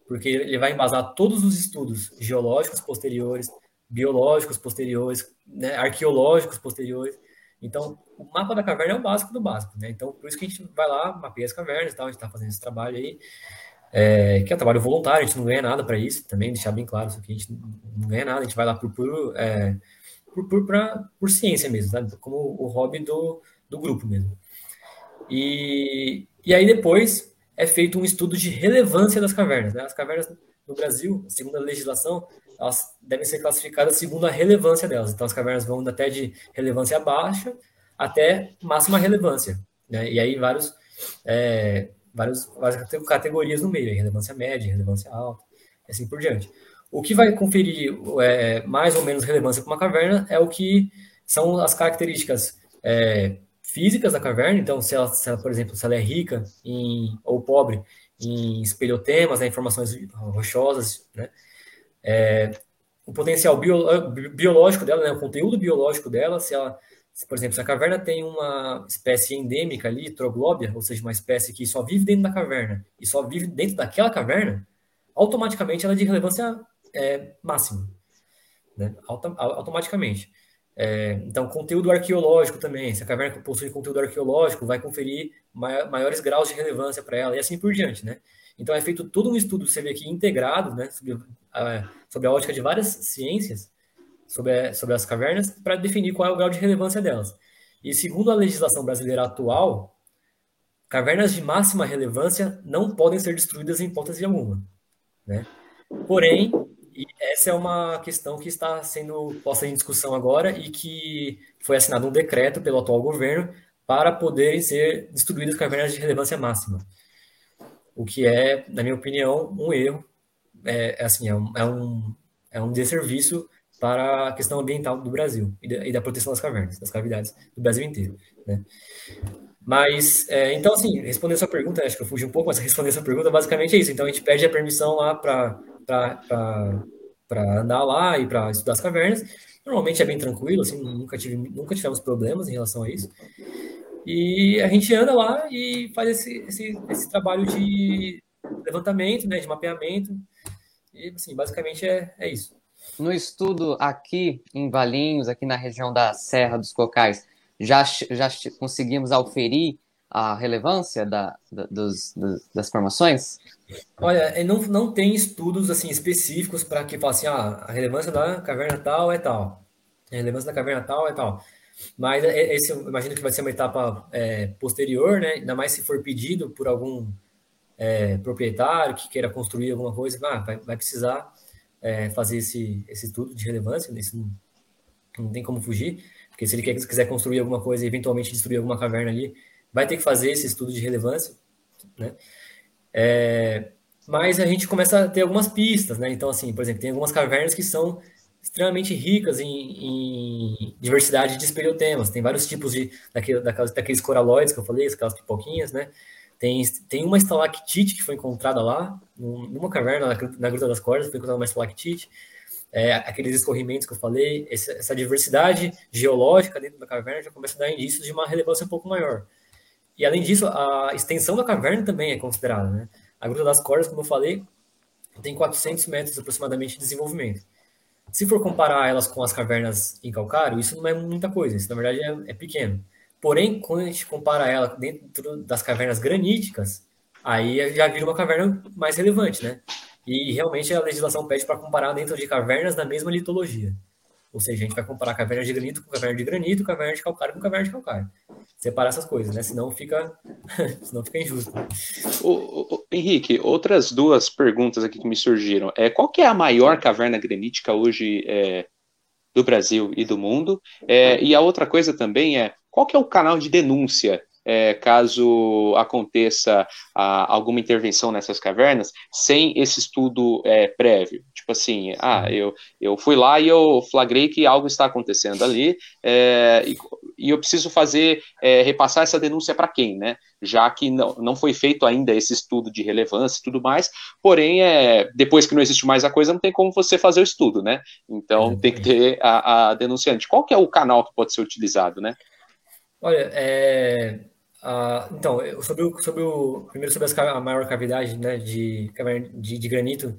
porque ele vai embasar todos os estudos geológicos posteriores, biológicos posteriores, né, arqueológicos posteriores. Então, o mapa da caverna é o básico do básico, né? Então, por isso que a gente vai lá, mapeia as cavernas e tal, a gente está fazendo esse trabalho aí, é, que é um trabalho voluntário, a gente não ganha nada para isso, também deixar bem claro isso aqui, a gente não ganha nada, a gente vai lá por, por, é, por, por, pra, por ciência mesmo, como o hobby do, do grupo mesmo. E, e aí depois é feito um estudo de relevância das cavernas. Né? As cavernas no Brasil, segundo a legislação, elas devem ser classificadas segundo a relevância delas. Então, as cavernas vão até de relevância baixa até máxima relevância. Né? E aí, vários, é, vários, várias categorias no meio, relevância média, relevância alta, e assim por diante. O que vai conferir é, mais ou menos relevância para uma caverna é o que são as características é, físicas da caverna, então se ela, se ela, por exemplo, se ela é rica em, ou pobre em espelhotemas, né, informações rochosas, né, é, o potencial bio, biológico dela, né, o conteúdo biológico dela, se ela, se, por exemplo, se a caverna tem uma espécie endêmica ali, troglóbia, ou seja, uma espécie que só vive dentro da caverna e só vive dentro daquela caverna, automaticamente ela é de relevância é, máxima, né, Auto, automaticamente. É, então, conteúdo arqueológico também. Se a caverna possui conteúdo arqueológico, vai conferir maiores graus de relevância para ela e assim por diante, né? Então, é feito todo um estudo, você vê aqui, integrado, né, sobre a, sobre a ótica de várias ciências, sobre, a, sobre as cavernas, para definir qual é o grau de relevância delas. E segundo a legislação brasileira atual, cavernas de máxima relevância não podem ser destruídas em hipótese alguma, né? Porém, e essa é uma questão que está sendo posta em discussão agora e que foi assinado um decreto pelo atual governo para poderem ser destruídas cavernas de relevância máxima. O que é, na minha opinião, um erro. É, é assim, é um, é um, é um desserviço para a questão ambiental do Brasil e da, e da proteção das cavernas, das cavidades do Brasil inteiro. Né? Mas, é, então, assim, respondendo sua pergunta, acho que eu fugi um pouco, mas respondendo sua pergunta, basicamente é isso. Então, a gente pede a permissão lá para para andar lá e para estudar as cavernas. Normalmente é bem tranquilo, assim, nunca, tive, nunca tivemos problemas em relação a isso. E a gente anda lá e faz esse, esse, esse trabalho de levantamento, né, de mapeamento. E, assim, basicamente é, é isso. No estudo aqui em Valinhos, aqui na região da Serra dos Cocais, já, já conseguimos auferir a relevância da, da dos, das formações? Olha, não, não tem estudos assim específicos para que fale assim, ah, a relevância da caverna tal é tal, a relevância da caverna tal é tal. Mas é, é, esse eu imagino que vai ser uma etapa é, posterior, né? Ainda mais se for pedido por algum é, proprietário que queira construir alguma coisa, ah, vai, vai precisar é, fazer esse, esse estudo de relevância, não, não tem como fugir, porque se ele quer, quiser construir alguma coisa e eventualmente destruir alguma caverna ali, vai ter que fazer esse estudo de relevância, né? É, mas a gente começa a ter algumas pistas, né? Então, assim, por exemplo, tem algumas cavernas que são extremamente ricas em, em diversidade de espelhotemas. Tem vários tipos de daquele, daqueles, daqueles coraloides que eu falei, aquelas pipoquinhas, né? Tem, tem uma estalactite que foi encontrada lá, numa caverna na, na Gruta das Cordas, foi encontrada uma estalactite. É, aqueles escorrimentos que eu falei, essa, essa diversidade geológica dentro da caverna já começa a dar indícios de uma relevância um pouco maior. E além disso, a extensão da caverna também é considerada, né? A Gruta das Cordas, como eu falei, tem 400 metros aproximadamente de desenvolvimento. Se for comparar elas com as cavernas em calcário, isso não é muita coisa, isso na verdade é, é pequeno. Porém, quando a gente compara ela dentro das cavernas graníticas, aí já vira uma caverna mais relevante, né? E realmente a legislação pede para comparar dentro de cavernas da mesma litologia. Ou seja, a gente vai comparar caverna de granito com caverna de granito, caverna de calcário com caverna de calcário. Separar essas coisas, né? Senão fica, senão fica injusto. O, o, Henrique, outras duas perguntas aqui que me surgiram. É, qual que é a maior caverna granítica hoje é, do Brasil e do mundo? É, e a outra coisa também é, qual que é o canal de denúncia é, caso aconteça a, alguma intervenção nessas cavernas sem esse estudo é, prévio. Tipo assim, ah, eu, eu fui lá e eu flagrei que algo está acontecendo ali é, e, e, eu preciso fazer, é, repassar essa denúncia para quem, né? Já que não, não foi feito ainda esse estudo de relevância e tudo mais, porém, é, depois que não existe mais a coisa, não tem como você fazer o estudo, né? Então tem que ter a, a denunciante. Qual que é o canal que pode ser utilizado, né? Olha, é, ah, então, sobre o, sobre o primeiro sobre as, a maior cavidade né, de, de, de, granito,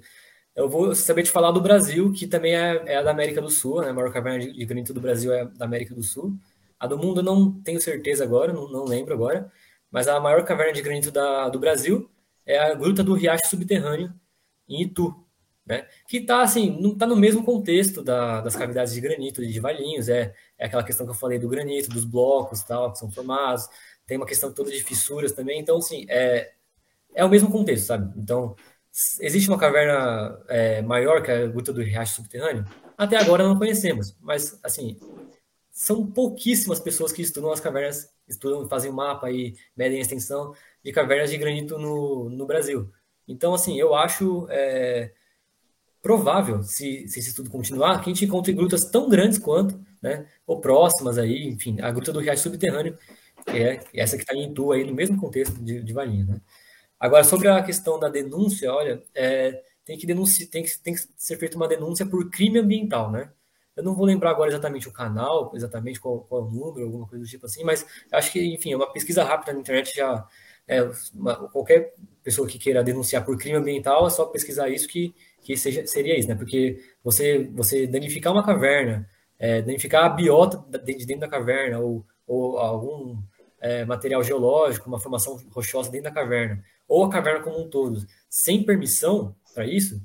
eu vou saber te falar do Brasil, que também é, é a da América do Sul, né, a maior caverna de, de, granito do Brasil é da América do Sul. A do mundo eu não tenho certeza agora, não, não lembro agora, mas a maior caverna de granito da, do Brasil é a Gruta do Riacho Subterrâneo, em Itu, né? Que está assim, está no mesmo contexto da, das cavidades de granito de Valinhos, é, é aquela questão que eu falei do granito, dos blocos tal, que são formados, tem uma questão toda de fissuras também, então, assim, é, é o mesmo contexto, sabe? Então, existe uma caverna é, maior que a Gruta do Riacho Subterrâneo? Até agora não conhecemos, mas, assim, são pouquíssimas pessoas que estudam as cavernas, estudam, fazem mapa e medem a extensão de cavernas de granito no, no Brasil. Então, assim, eu acho é, provável, se, se esse estudo continuar, que a gente encontre grutas tão grandes quanto, né, ou próximas aí, enfim, a Gruta do Riacho Subterrâneo, é essa que está em Itu aí no mesmo contexto de, de Valinha, né? Agora, sobre a questão da denúncia, olha, é, tem, que tem, que, tem que ser feita uma denúncia por crime ambiental, né? Eu não vou lembrar agora exatamente o canal, exatamente qual, qual o número, alguma coisa do tipo assim, mas acho que, enfim, é uma pesquisa rápida na internet já. É, uma, qualquer pessoa que queira denunciar por crime ambiental é só pesquisar isso que, que seja, seria isso, né? Porque você, você danificar uma caverna, é, danificar a biota de dentro da caverna ou, ou algum é, material geológico, uma formação rochosa dentro da caverna, ou a caverna como um todo, sem permissão para isso,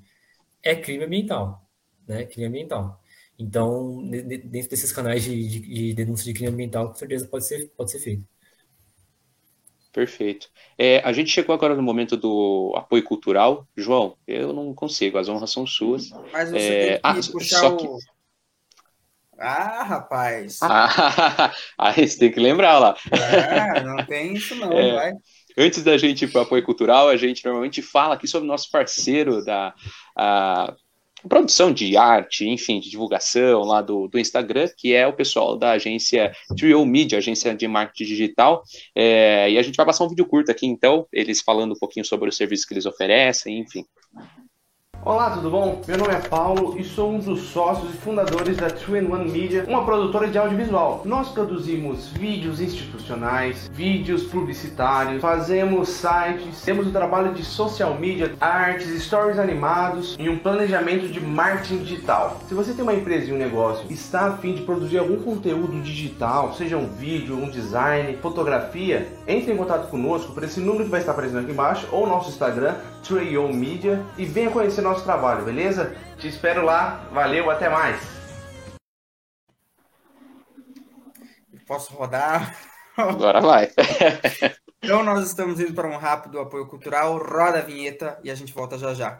é crime ambiental, né? Crime ambiental. Então, dentro desses canais de, de, de, denúncia de crime ambiental, com certeza pode ser, pode ser feito. Perfeito. É, a gente chegou agora no momento do apoio cultural. João, eu não consigo, as honras são suas. Mas você é, tem que ah, puxar o... Que... Ah, rapaz. Ah, aí você tem que lembrar lá. É, não tem isso não, é, vai. Antes da gente ir para o apoio cultural, a gente normalmente fala aqui sobre o nosso parceiro da a, produção de arte, enfim, de divulgação lá do, do Instagram, que é o pessoal da agência Trio Media, agência de marketing digital. É, e a gente vai passar um vídeo curto aqui, então, eles falando um pouquinho sobre o serviço que eles oferecem, enfim. Olá, tudo bom? Meu nome é Paulo e sou um dos sócios e fundadores da 2-in-1 Media, uma produtora de audiovisual. Nós produzimos vídeos institucionais, vídeos publicitários, fazemos sites, temos o trabalho de social media, artes, stories animados e um planejamento de marketing digital. Se você tem uma empresa e um negócio e está a fim de produzir algum conteúdo digital, seja um vídeo, um design, fotografia, entre em contato conosco por esse número que vai estar aparecendo aqui embaixo ou nosso Instagram, 2 Media e venha conhecer nosso trabalho, beleza? Te espero lá, valeu, até mais! Posso rodar? Agora vai! então nós estamos indo para um rápido apoio cultural, roda a vinheta e a gente volta já já.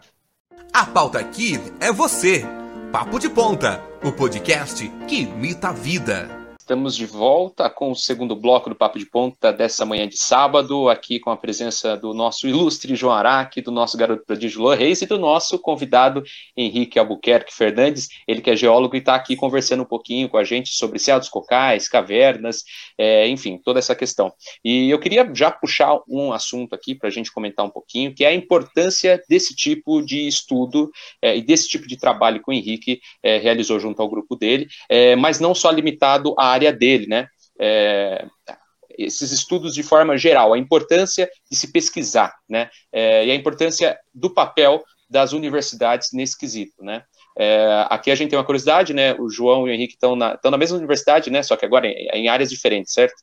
A pauta aqui é você! Papo de Ponta, o podcast que imita a vida. Estamos de volta com o segundo bloco do Papo de Ponta dessa manhã de sábado, aqui com a presença do nosso ilustre João Araque, do nosso garoto prodígio Lô Reis e do nosso convidado Henrique Albuquerque Fernandes, ele que é geólogo e está aqui conversando um pouquinho com a gente sobre céu dos cocais, cavernas, é, enfim, toda essa questão. E eu queria já puxar um assunto aqui para a gente comentar um pouquinho, que é a importância desse tipo de estudo é, e desse tipo de trabalho que o Henrique é, realizou junto ao grupo dele, é, mas não só limitado à área dele, né? É, esses estudos de forma geral, a importância de se pesquisar, né? É, e a importância do papel das universidades nesse quesito, né? É, aqui a gente tem uma curiosidade, né? O João e o Henrique estão na, estão na mesma universidade, né? Só que agora em, em áreas diferentes, certo?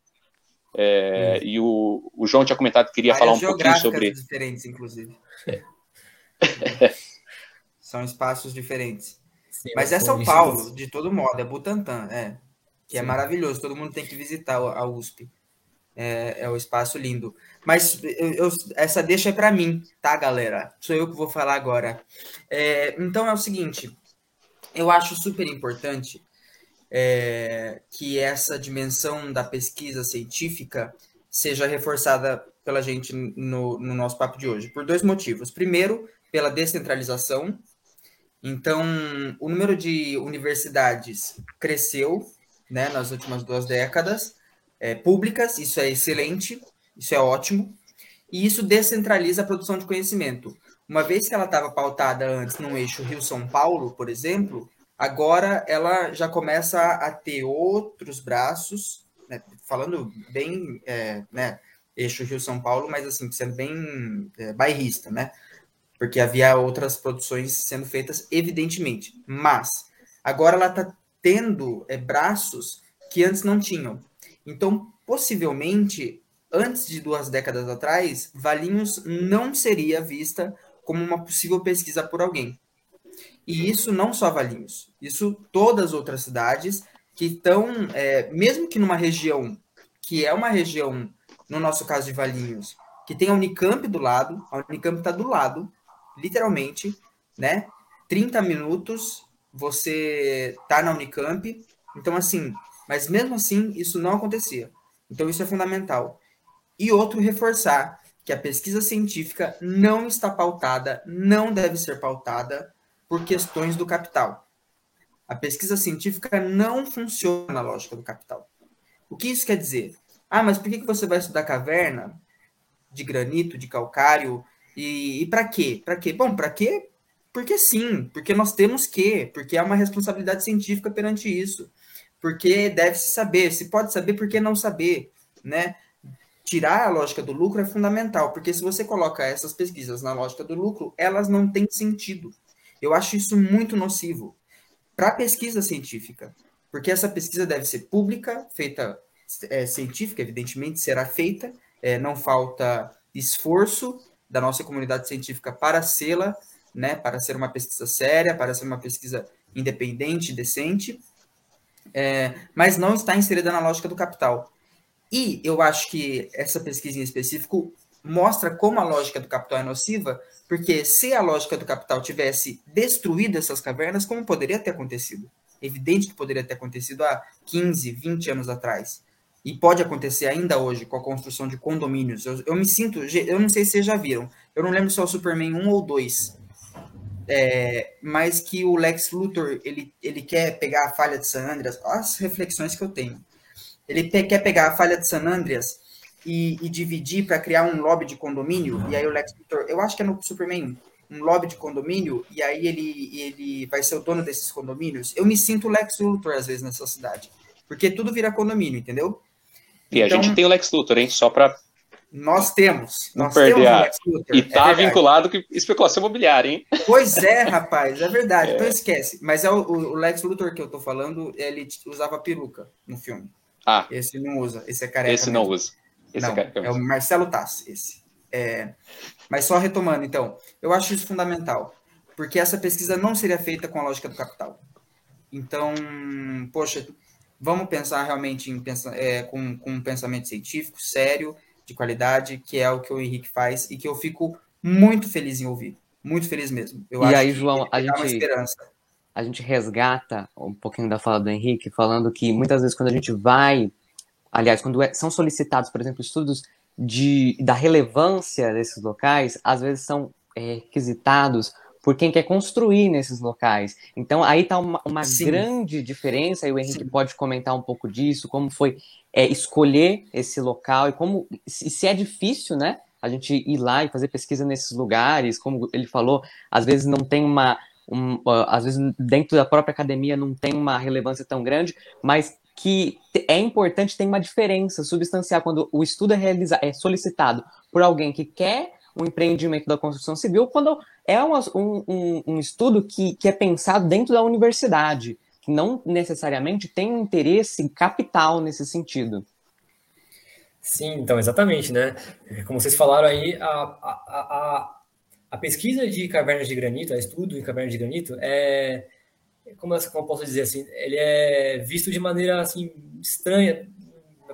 É, e o, o João tinha comentado que queria falar um pouquinho sobre. diferentes, inclusive. São espaços diferentes. Sim, Mas é São Paulo, de todo modo, é Butantã, é. Que é Sim. é maravilhoso, todo mundo tem que visitar a USP. É, é um espaço lindo. Mas eu, eu, essa deixa é para mim, tá, galera? Sou eu que vou falar agora. É, então é o seguinte, eu acho super importante é, que essa dimensão da pesquisa científica seja reforçada pela gente no, no nosso papo de hoje, por dois motivos. Primeiro, pela descentralização. Então, o número de universidades cresceu né, nas últimas duas décadas, é, públicas, isso é excelente, isso é ótimo, e isso descentraliza a produção de conhecimento. Uma vez que ela estava pautada antes no eixo Rio-São Paulo, por exemplo, agora ela já começa a ter outros braços, né, falando bem, é, né, eixo Rio-São Paulo, mas assim, sendo bem é, bairrista, né? Porque havia outras produções sendo feitas, evidentemente. Mas agora ela está tendo é, braços que antes não tinham. Então, possivelmente, antes de duas décadas atrás, Valinhos não seria vista como uma possível pesquisa por alguém. E isso não só Valinhos, isso todas as outras cidades que estão, é, mesmo que numa região que é uma região, no nosso caso de Valinhos, que tem a Unicamp do lado, a Unicamp está do lado, literalmente, né? 30 minutos você tá na Unicamp. Então, assim, mas mesmo assim, isso não acontecia. Então, isso é fundamental. E outro, reforçar que a pesquisa científica não está pautada, não deve ser pautada por questões do capital. A pesquisa científica não funciona na lógica do capital. O que isso quer dizer? Ah, mas por que você vai estudar caverna de granito, de calcário? E, e para quê? Para quê? Bom, para quê? Porque sim, porque nós temos que, porque há uma responsabilidade científica perante isso. Porque deve-se saber, se pode saber, por que não saber, né? Tirar a lógica do lucro é fundamental, porque se você coloca essas pesquisas na lógica do lucro, elas não têm sentido. Eu acho isso muito nocivo para a pesquisa científica, porque essa pesquisa deve ser pública, feita é, científica, evidentemente será feita, é, não falta esforço da nossa comunidade científica para sê-la, né, para ser uma pesquisa séria, para ser uma pesquisa independente, decente, é, mas não está inserida na lógica do capital. E eu acho que essa pesquisa em específico mostra como a lógica do capital é nociva, porque se a lógica do capital tivesse destruído essas cavernas, como poderia ter acontecido? Evidente que poderia ter acontecido há 15, 20 anos atrás. E pode acontecer ainda hoje com a construção de condomínios. Eu, eu me sinto, eu não sei se vocês já viram, eu não lembro se é o Superman 1 ou 2, é, mas que o Lex Luthor ele, ele quer pegar a falha de San Andreas, as reflexões que eu tenho. Ele pe quer pegar a falha de San Andreas e, e dividir para criar um lobby de condomínio, e aí o Lex Luthor, eu acho que é no Superman, um lobby de condomínio, e aí ele, ele vai ser o dono desses condomínios. Eu me sinto Lex Luthor às vezes nessa cidade, porque tudo vira condomínio, entendeu? E então, a gente tem o Lex Luthor, hein? Só para nós temos. Não nós perder a... E tá é vinculado com especulação imobiliária, hein? Pois é, rapaz, é verdade. É. Então esquece. Mas é o, o, Lex Luthor que eu tô falando, ele usava peruca no filme. Ah. Esse não usa, esse é careca. Esse não mesmo. usa. Esse é não, é, é, o Marcelo Tass, esse. É... Mas só retomando, então, eu acho isso fundamental. Porque essa pesquisa não seria feita com a lógica do capital. Então, poxa, vamos pensar realmente em, é, com, com um pensamento científico, sério, de qualidade, que é o que o Henrique faz e que eu fico muito feliz em ouvir. Muito feliz mesmo. Eu e aí, João, a gente, a gente resgata um pouquinho da fala do Henrique, falando que muitas vezes quando a gente vai, aliás, quando é, são solicitados, por exemplo, estudos de, da relevância desses locais, às vezes são é, requisitados por quem quer construir nesses locais. Então, aí está uma, uma grande diferença, e o Henrique Sim. pode comentar um pouco disso, como foi é, escolher esse local e como se, é difícil, né? A gente ir lá e fazer pesquisa nesses lugares, como ele falou, às vezes não tem uma, um, às vezes dentro da própria academia não tem uma relevância tão grande, mas que é importante ter uma diferença substancial quando o estudo é, é solicitado por alguém que quer um empreendimento da construção civil, quando é um, um, um estudo que, que é pensado dentro da universidade, que não necessariamente tem um interesse capital nesse sentido. Sim, então, exatamente, né? Como vocês falaram aí, a, a, a, a pesquisa de cavernas de granito, a estudo em cavernas de granito, é, como, eu posso dizer assim, ele é visto de maneira, assim, estranha,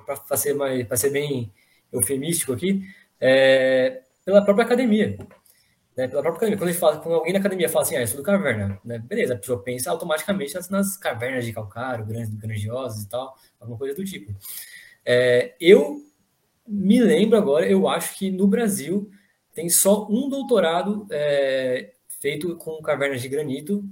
para ser, mais, ser bem eufemístico aqui, é, pela própria academia. Né, pela própria academia. Quando, fala, quando, alguém na academia fala assim, ah, estudo caverna, né, beleza, a pessoa pensa automaticamente nas, nas cavernas de calcário, grandes, grandiosas e tal, alguma coisa do tipo. É, eu me lembro agora, eu acho que no Brasil tem só um doutorado é, feito com cavernas de granito.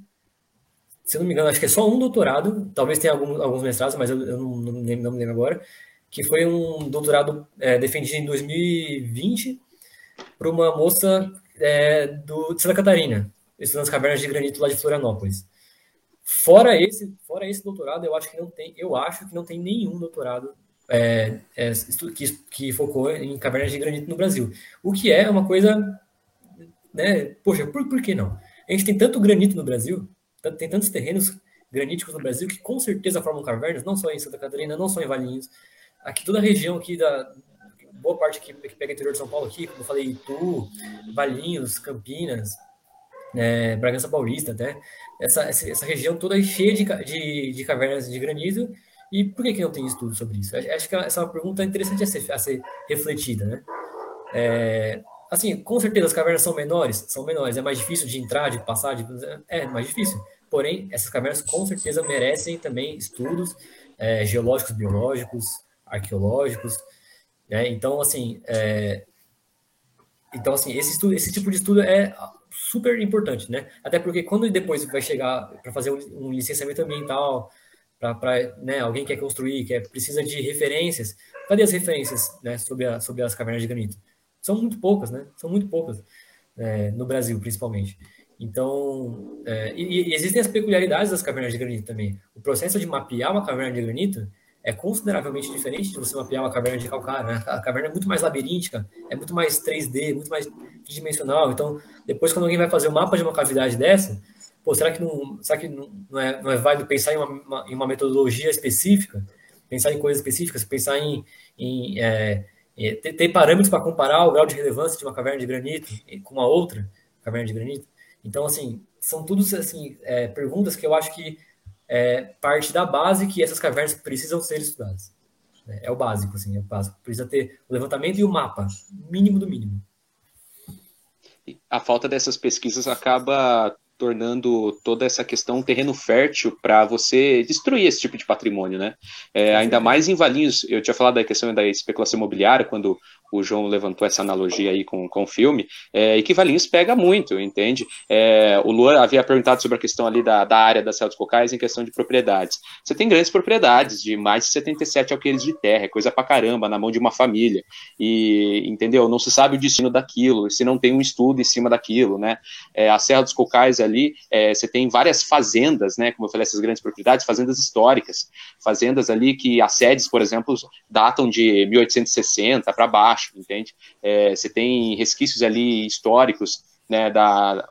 Se eu não me engano, acho que é só um doutorado, talvez tenha algum, alguns mestrados, mas eu, eu não, não, não, me lembro agora, que foi um doutorado é, defendido em 2020 por uma moça é, do, de Santa Catarina, estudando as cavernas de granito lá de Florianópolis. Fora esse, fora esse doutorado, eu acho que não tem, eu acho que não tem nenhum doutorado é, é, que, que focou em cavernas de granito no Brasil. O que é uma coisa, né? Poxa, por, por que não? A gente tem tanto granito no Brasil, tem tantos terrenos graníticos no Brasil que com certeza formam cavernas, não só em Santa Catarina, não só em Valinhos. Aqui toda a região aqui da boa parte que, que pega interior de São Paulo aqui, como eu falei, Itu, Valinhos, Campinas, é, Bragança Paulista até, essa, essa, essa, região toda é cheia de, de, de cavernas de granito e por que, que não tem estudo sobre isso? Acho que essa é uma pergunta interessante a ser, a ser refletida, né? É, assim, com certeza as cavernas são menores, são menores, é mais difícil de entrar, de passar, de, é mais difícil. Porém, essas cavernas com certeza merecem também estudos é, geológicos, biológicos, arqueológicos, né? Então, assim, é, então assim, esse estudo, esse tipo de estudo é super importante, né? Até porque quando depois vai chegar para fazer um, licenciamento ambiental para né, alguém que quer construir, que precisa de referências. Cadê as referências né, sobre, a, sobre as cavernas de granito? São muito poucas, né? São muito poucas, é, no Brasil, principalmente. Então, é, e, e, existem as peculiaridades das cavernas de granito também. O processo de mapear uma caverna de granito é consideravelmente diferente de você mapear uma caverna de calcário. Né? A caverna é muito mais labiríntica, é muito mais 3D, muito mais tridimensional. Então, depois, quando alguém vai fazer o um mapa de uma cavidade dessa, pô, será que não, será que não, é, não é válido pensar em uma, uma, em uma metodologia específica, pensar em coisas específicas, pensar em, em é, é, ter, ter, parâmetros para comparar o grau de relevância de uma caverna de granito com uma outra caverna de granito? Então, assim, são todos assim, é, perguntas que eu acho que é parte da base que essas cavernas precisam ser estudadas. É, é o básico, assim, é o básico. Precisa ter o levantamento e o mapa, mínimo do mínimo. A falta dessas pesquisas acaba tornando toda essa questão um terreno fértil para você destruir esse tipo de patrimônio, né? É, ainda mais em Valinhos, eu tinha falado da questão da especulação imobiliária, quando o João levantou essa analogia aí com, com o filme, é, e que Valinhos pega muito, entende? É, o Luan havia perguntado sobre a questão ali da, da área da Serra dos Cocais em questão de propriedades. Você tem grandes propriedades de mais de 77 alqueires de terra, é coisa pra caramba, na mão de uma família, e, entendeu? Não se sabe o destino daquilo, se não tem um estudo em cima daquilo, né? É, a Serra dos Cocais ali, é, você tem várias fazendas, né? Como eu falei, essas grandes propriedades, fazendas históricas, fazendas ali que as sedes, por exemplo, datam de 1860 para baixo, baixo, entende? É, você tem resquícios ali históricos, né, da,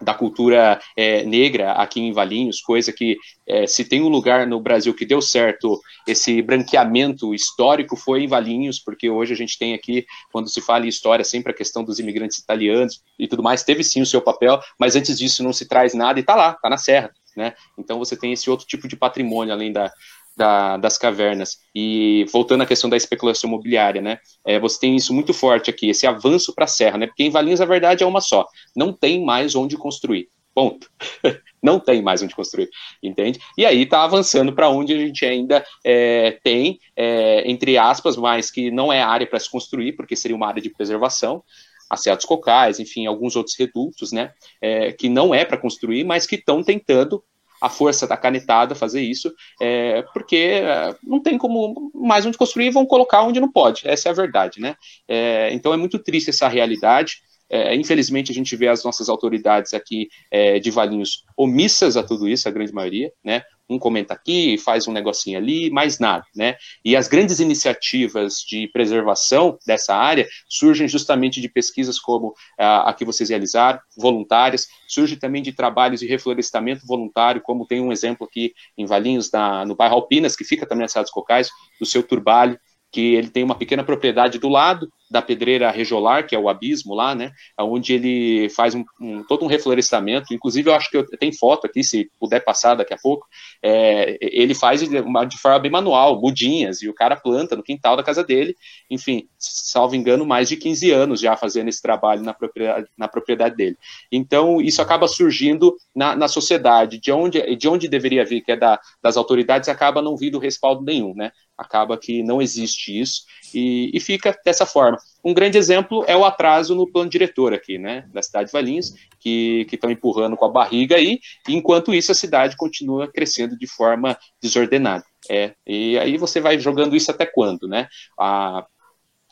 da cultura é, negra aqui em Valinhos, coisa que é, se tem um lugar no Brasil que deu certo esse branqueamento histórico foi em Valinhos, porque hoje a gente tem aqui, quando se fala em história, sempre a questão dos imigrantes italianos e tudo mais, teve sim o seu papel, mas antes disso não se traz nada e tá lá, tá na serra, né? Então você tem esse outro tipo de patrimônio além da, da, das cavernas. E voltando à questão da especulação imobiliária, né? É, você tem isso muito forte aqui, esse avanço para a serra, né? Porque em Valinhos a verdade é uma só: não tem mais onde construir. Ponto. não tem mais onde construir, entende? E aí está avançando para onde a gente ainda é, tem, é, entre aspas, mas que não é área para se construir, porque seria uma área de preservação, acertos cocais, enfim, alguns outros redutos, né, é, que não é para construir, mas que estão tentando a força da canetada fazer isso, é, porque é, não tem como mais onde construir, vão colocar onde não pode, essa é a verdade, né? É, então é muito triste essa realidade, é, infelizmente a gente vê as nossas autoridades aqui é, de Valinhos omissas a tudo isso, a grande maioria, né? Um comenta aqui, faz um negocinho ali, mais nada, né? E as grandes iniciativas de preservação dessa área surgem justamente de pesquisas como a, a que vocês realizaram, voluntárias, surge também de trabalhos de reflorestamento voluntário, como tem um exemplo aqui em Valinhos, na, no bairro Alpinas, que fica também na cidade dos Cocais, do seu Turbalho, que ele tem uma pequena propriedade do lado da pedreira rejolar, que é o abismo lá, né, onde ele faz um, um, todo um reflorestamento, inclusive eu acho que eu, tem foto aqui, se puder passar daqui a pouco, é, ele faz uma, de forma bem manual, mudinhas, e o cara planta no quintal da casa dele, enfim, salvo engano, mais de 15 anos já fazendo esse trabalho na propriedade, na propriedade dele. Então, isso acaba surgindo na, na sociedade, de onde, de onde deveria vir, que é da, das autoridades, acaba não vindo respaldo nenhum, né, acaba que não existe isso, e, e fica dessa forma. Um grande exemplo é o atraso no plano diretor aqui, né, da cidade de Valinhos, que estão empurrando com a barriga aí, enquanto isso a cidade continua crescendo de forma desordenada. É, e aí você vai jogando isso até quando, né? A,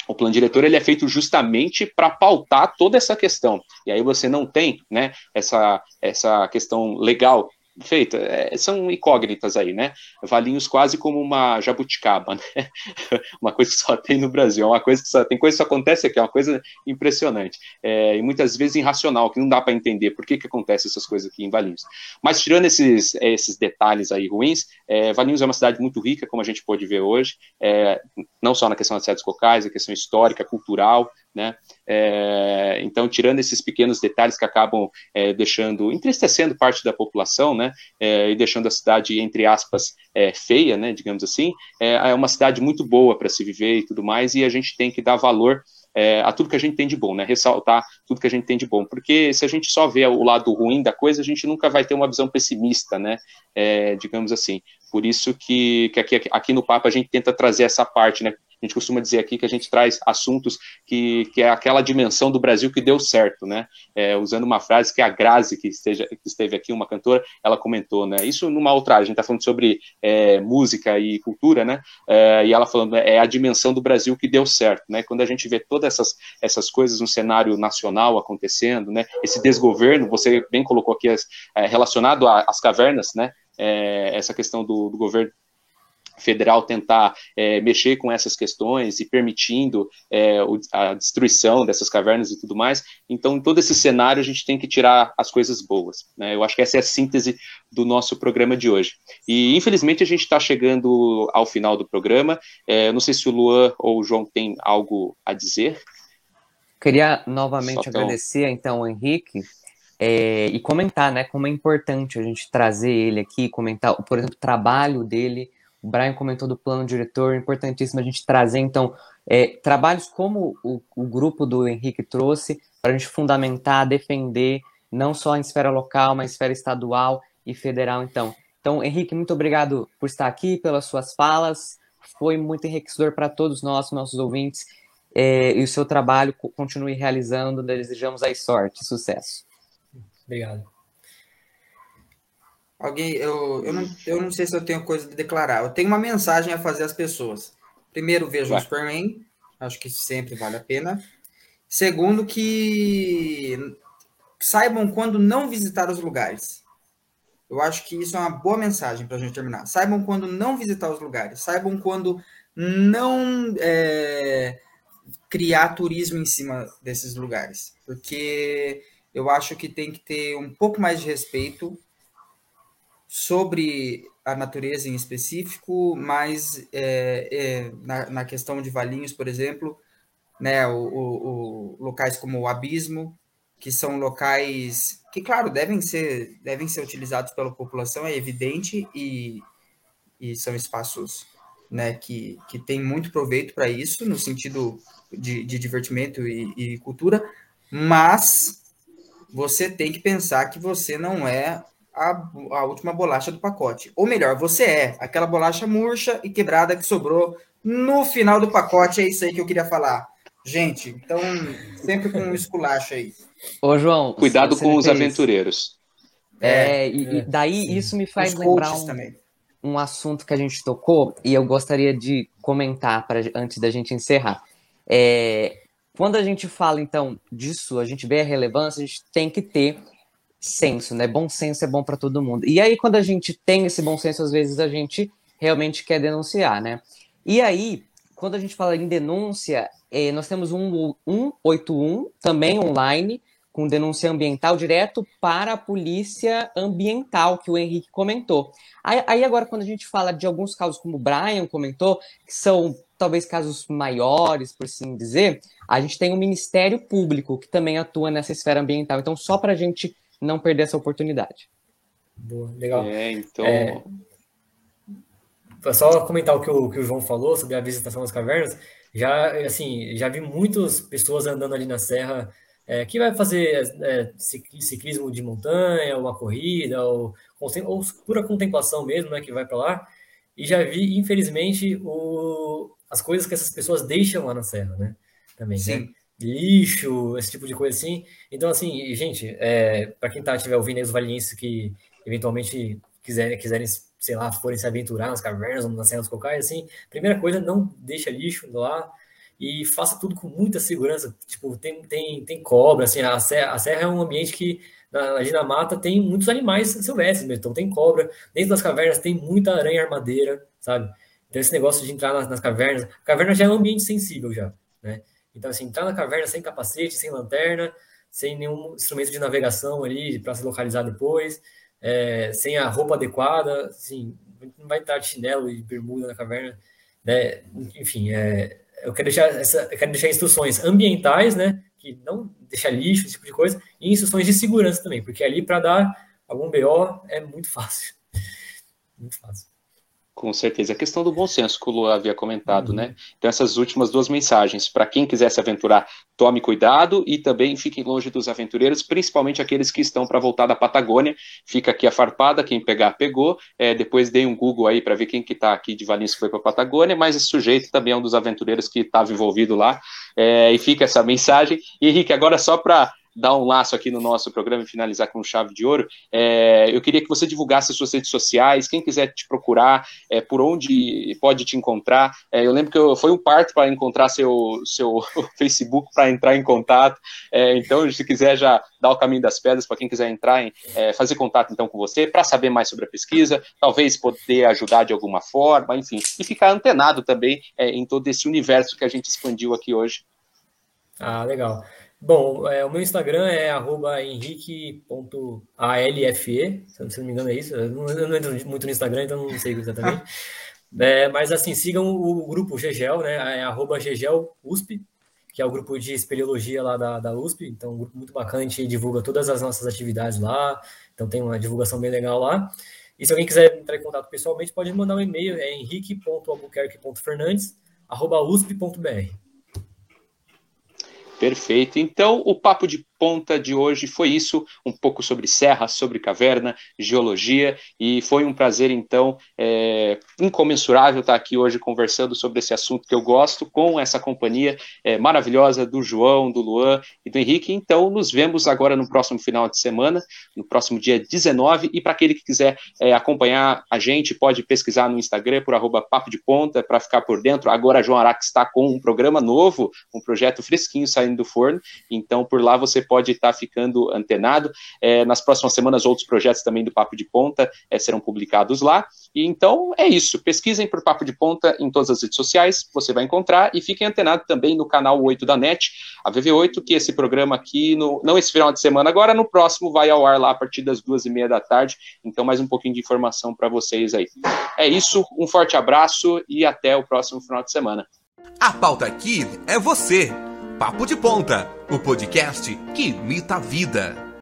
o plano diretor ele é feito justamente para pautar toda essa questão. E aí você não tem né, essa, essa questão legal feita, é, são incógnitas aí, né? Valinhos quase como uma jabuticaba, né? uma coisa que só tem no Brasil, é uma coisa que só tem coisa que só acontece aqui, é uma coisa impressionante é, e muitas vezes irracional, que não dá para entender por que que acontece essas coisas aqui em Valinhos. Mas tirando esses esses detalhes aí ruins, é, Valinhos é uma cidade muito rica, como a gente pode ver hoje, é, não só na questão das cidades locais, a questão histórica, cultural, né? É, então, tirando esses pequenos detalhes que acabam é, deixando, entristecendo parte da população, né? É, e deixando a cidade, entre aspas, é, feia, né? Digamos assim, é, é uma cidade muito boa para se viver e tudo mais, e a gente tem que dar valor é, a tudo que a gente tem de bom, né? Ressaltar tudo que a gente tem de bom, porque se a gente só vê o lado ruim da coisa, a gente nunca vai ter uma visão pessimista, né? Digamos assim. Por isso que, que aqui, aqui no Papa a gente tenta trazer essa parte, né? A gente costuma dizer aqui que a gente traz assuntos que, que é aquela dimensão do Brasil que deu certo, né? É, usando uma frase que a Grazi, que, esteja, que esteve aqui, uma cantora, ela comentou, né? Isso numa outra, a gente está falando sobre é, música e cultura, né? É, e ela falando, é a dimensão do Brasil que deu certo, né? Quando a gente vê todas essas, essas coisas no cenário nacional acontecendo, né? Esse desgoverno, você bem colocou aqui, é, relacionado às cavernas, né? É, essa questão do, do governo federal tentar é, mexer com essas questões e permitindo é, a destruição dessas cavernas e tudo mais. Então, em todo esse cenário, a gente tem que tirar as coisas boas. Né? Eu acho que essa é a síntese do nosso programa de hoje. E, infelizmente, a gente está chegando ao final do programa. É, não sei se o Luan ou o João tem algo a dizer. Queria novamente agradecer, então, ao Henrique. É, e comentar, né, como é importante a gente trazer ele aqui, comentar, por exemplo, o trabalho dele, o Brian comentou do plano diretor, importantíssimo a gente trazer, então, é, trabalhos como o, o, grupo do Henrique trouxe, para a gente fundamentar, defender, não só em esfera local, mas em esfera estadual e federal, então. Então, Henrique, muito obrigado por estar aqui, pelas suas falas, foi muito enriquecedor para todos nós, nossos ouvintes, é, e o seu trabalho continue realizando, desejamos aí sorte, sucesso. Obrigado. Alguém, eu, eu, não, eu não sei se eu tenho coisa de declarar. Eu tenho uma mensagem a fazer às pessoas. Primeiro, vejam o Superman. Acho que sempre vale a pena. Segundo, que saibam quando não visitar os lugares. Eu acho que isso é uma boa mensagem para a gente terminar. Saibam quando não visitar os lugares. Saibam quando não é, criar turismo em cima desses lugares. Porque eu acho que tem que ter um pouco mais de respeito sobre a natureza em específico, mas é, é, na, na, questão de Valinhos, por exemplo, né, o, o, o, locais como o Abismo, que são locais que, claro, devem ser, devem ser utilizados pela população, é evidente, e, e são espaços né, que, que têm muito proveito para isso, no sentido de, de divertimento e, e cultura, mas você tem que pensar que você não é a, a última bolacha do pacote. Ou melhor, você é aquela bolacha murcha e quebrada que sobrou no final do pacote. É isso aí que eu queria falar. Gente, então, sempre com um esculacho aí. Ô, João. Cuidado com os aventureiros. É, é, e, é, daí sim. isso me faz os lembrar um, um assunto que a gente tocou e eu gostaria de comentar pra, antes da gente encerrar. É, quando a gente fala, então, disso, a gente vê a relevância, a gente tem que ter senso, né? Bom senso é bom para todo mundo. E aí, quando a gente tem esse bom senso, às vezes a gente realmente quer denunciar, né? E aí, quando a gente fala em denúncia, eh, nós temos um 181, também online, com denúncia ambiental direto para a polícia ambiental, que o Henrique comentou. Aí, aí, agora, quando a gente fala de alguns casos, como o Brian comentou, que são talvez casos maiores, por assim dizer, a gente tem o Ministério Público, que também atua nessa esfera ambiental. Então, só para a gente não perder essa oportunidade. Boa, legal. É, então. É... Só comentar o que, o que o João falou sobre a visitação das cavernas. Já, assim, já vi muitas pessoas andando ali na serra é, que vai fazer é, ciclismo de montanha, uma corrida, ou, ou pura contemplação mesmo, né, que vai para lá. E já vi, infelizmente, o, as coisas que essas pessoas deixam lá na serra, né? Também, né? Sim. né? Lixo, esse tipo de coisa assim. Então, assim, gente, é, para quem tá, estiver ouvindo aí os valienses que eventualmente quiserem, quiserem, sei lá, forem se aventurar nas cavernas ou nas serras cocais, assim, primeira coisa, não deixa lixo lá e faça tudo com muita segurança. Tipo, tem, tem, tem cobra, assim, a serra, a serra é um ambiente que na, na mata tem muitos animais silvestres mesmo. Então tem cobra, dentro das cavernas tem muita aranha armadeira, sabe? Então, esse negócio de entrar nas, nas cavernas, a caverna já é um ambiente sensível já, né? Então, assim, entrar na caverna sem capacete, sem lanterna, sem nenhum instrumento de navegação ali para se localizar depois, é, sem a roupa adequada, assim, não vai entrar de chinelo e bermuda na caverna, né? Enfim, é, eu quero deixar essa, quero deixar instruções ambientais, né? Que não deixar lixo, esse tipo de coisa, e instruções de segurança também, porque ali para dar algum BO é muito fácil. Muito fácil. Com certeza. A questão do bom senso que o Lu havia comentado, uhum. né? Então, essas últimas duas mensagens. Para quem quiser se aventurar, tome cuidado e também fiquem longe dos aventureiros, principalmente aqueles que estão para voltar da Patagônia. Fica aqui a farpada, quem pegar, pegou. É, depois dei um Google aí para ver quem que está aqui de Valinhos que foi para a Patagônia, mas esse sujeito também é um dos aventureiros que estava envolvido lá. É, e fica essa mensagem. E, Henrique, agora só para dar um laço aqui no nosso programa e finalizar com chave de ouro, é, eu queria que você divulgasse as suas redes sociais, quem quiser te procurar, é, por onde pode te encontrar. É, eu lembro que eu, foi um parto para encontrar seu, seu Facebook para entrar em contato. É, então, se quiser já dar o caminho das pedras para quem quiser entrar em é, fazer contato então com você para saber mais sobre a pesquisa, talvez poder ajudar de alguma forma, enfim, e ficar antenado também é, em todo esse universo que a gente expandiu aqui hoje. Ah, legal. Bom, é, o meu Instagram é henrique.alfe, se não me engano é isso. Eu não, eu não, entro muito no Instagram, então não sei exatamente. é, mas assim, sigam o, o grupo GGEL, né? É arroba que é o grupo de espeleologia lá da, da USP. Então, um grupo muito bacana, a gente divulga todas as nossas atividades lá. Então, tem uma divulgação bem legal lá. E se alguém quiser entrar em contato pessoalmente, pode mandar um e-mail, é henrique.albuquerque.fernandes.usp.br. Perfeito. Então, o papo de ponta de hoje foi isso, um pouco sobre serra, sobre caverna, geologia, e foi um prazer, então, é, incomensurável estar aqui hoje conversando sobre esse assunto que eu gosto, com essa companhia é, maravilhosa do João, do Luan e do Henrique. Então, nos vemos agora no próximo final de semana, no próximo dia 19, e para aquele que quiser é, acompanhar a gente, pode pesquisar no Instagram por arroba papo de ponta, para ficar por dentro. Agora, João Araque está com um programa novo, um projeto fresquinho saindo do forno, então por lá você pode estar ficando antenado. É, nas próximas semanas, outros projetos também do Papo de Ponta é, serão publicados lá. E então é isso. Pesquisem por Papo de Ponta em todas as redes sociais, você vai encontrar e fiquem antenados também no canal 8 da NET, a VV8, que esse programa aqui, no, não esse final de semana agora, no próximo vai ao ar lá a partir das duas e meia da tarde. Então, mais um pouquinho de informação para vocês aí. É isso, um forte abraço e até o próximo final de semana. A pauta aqui é você. Papo de Ponta, o podcast que imita a vida.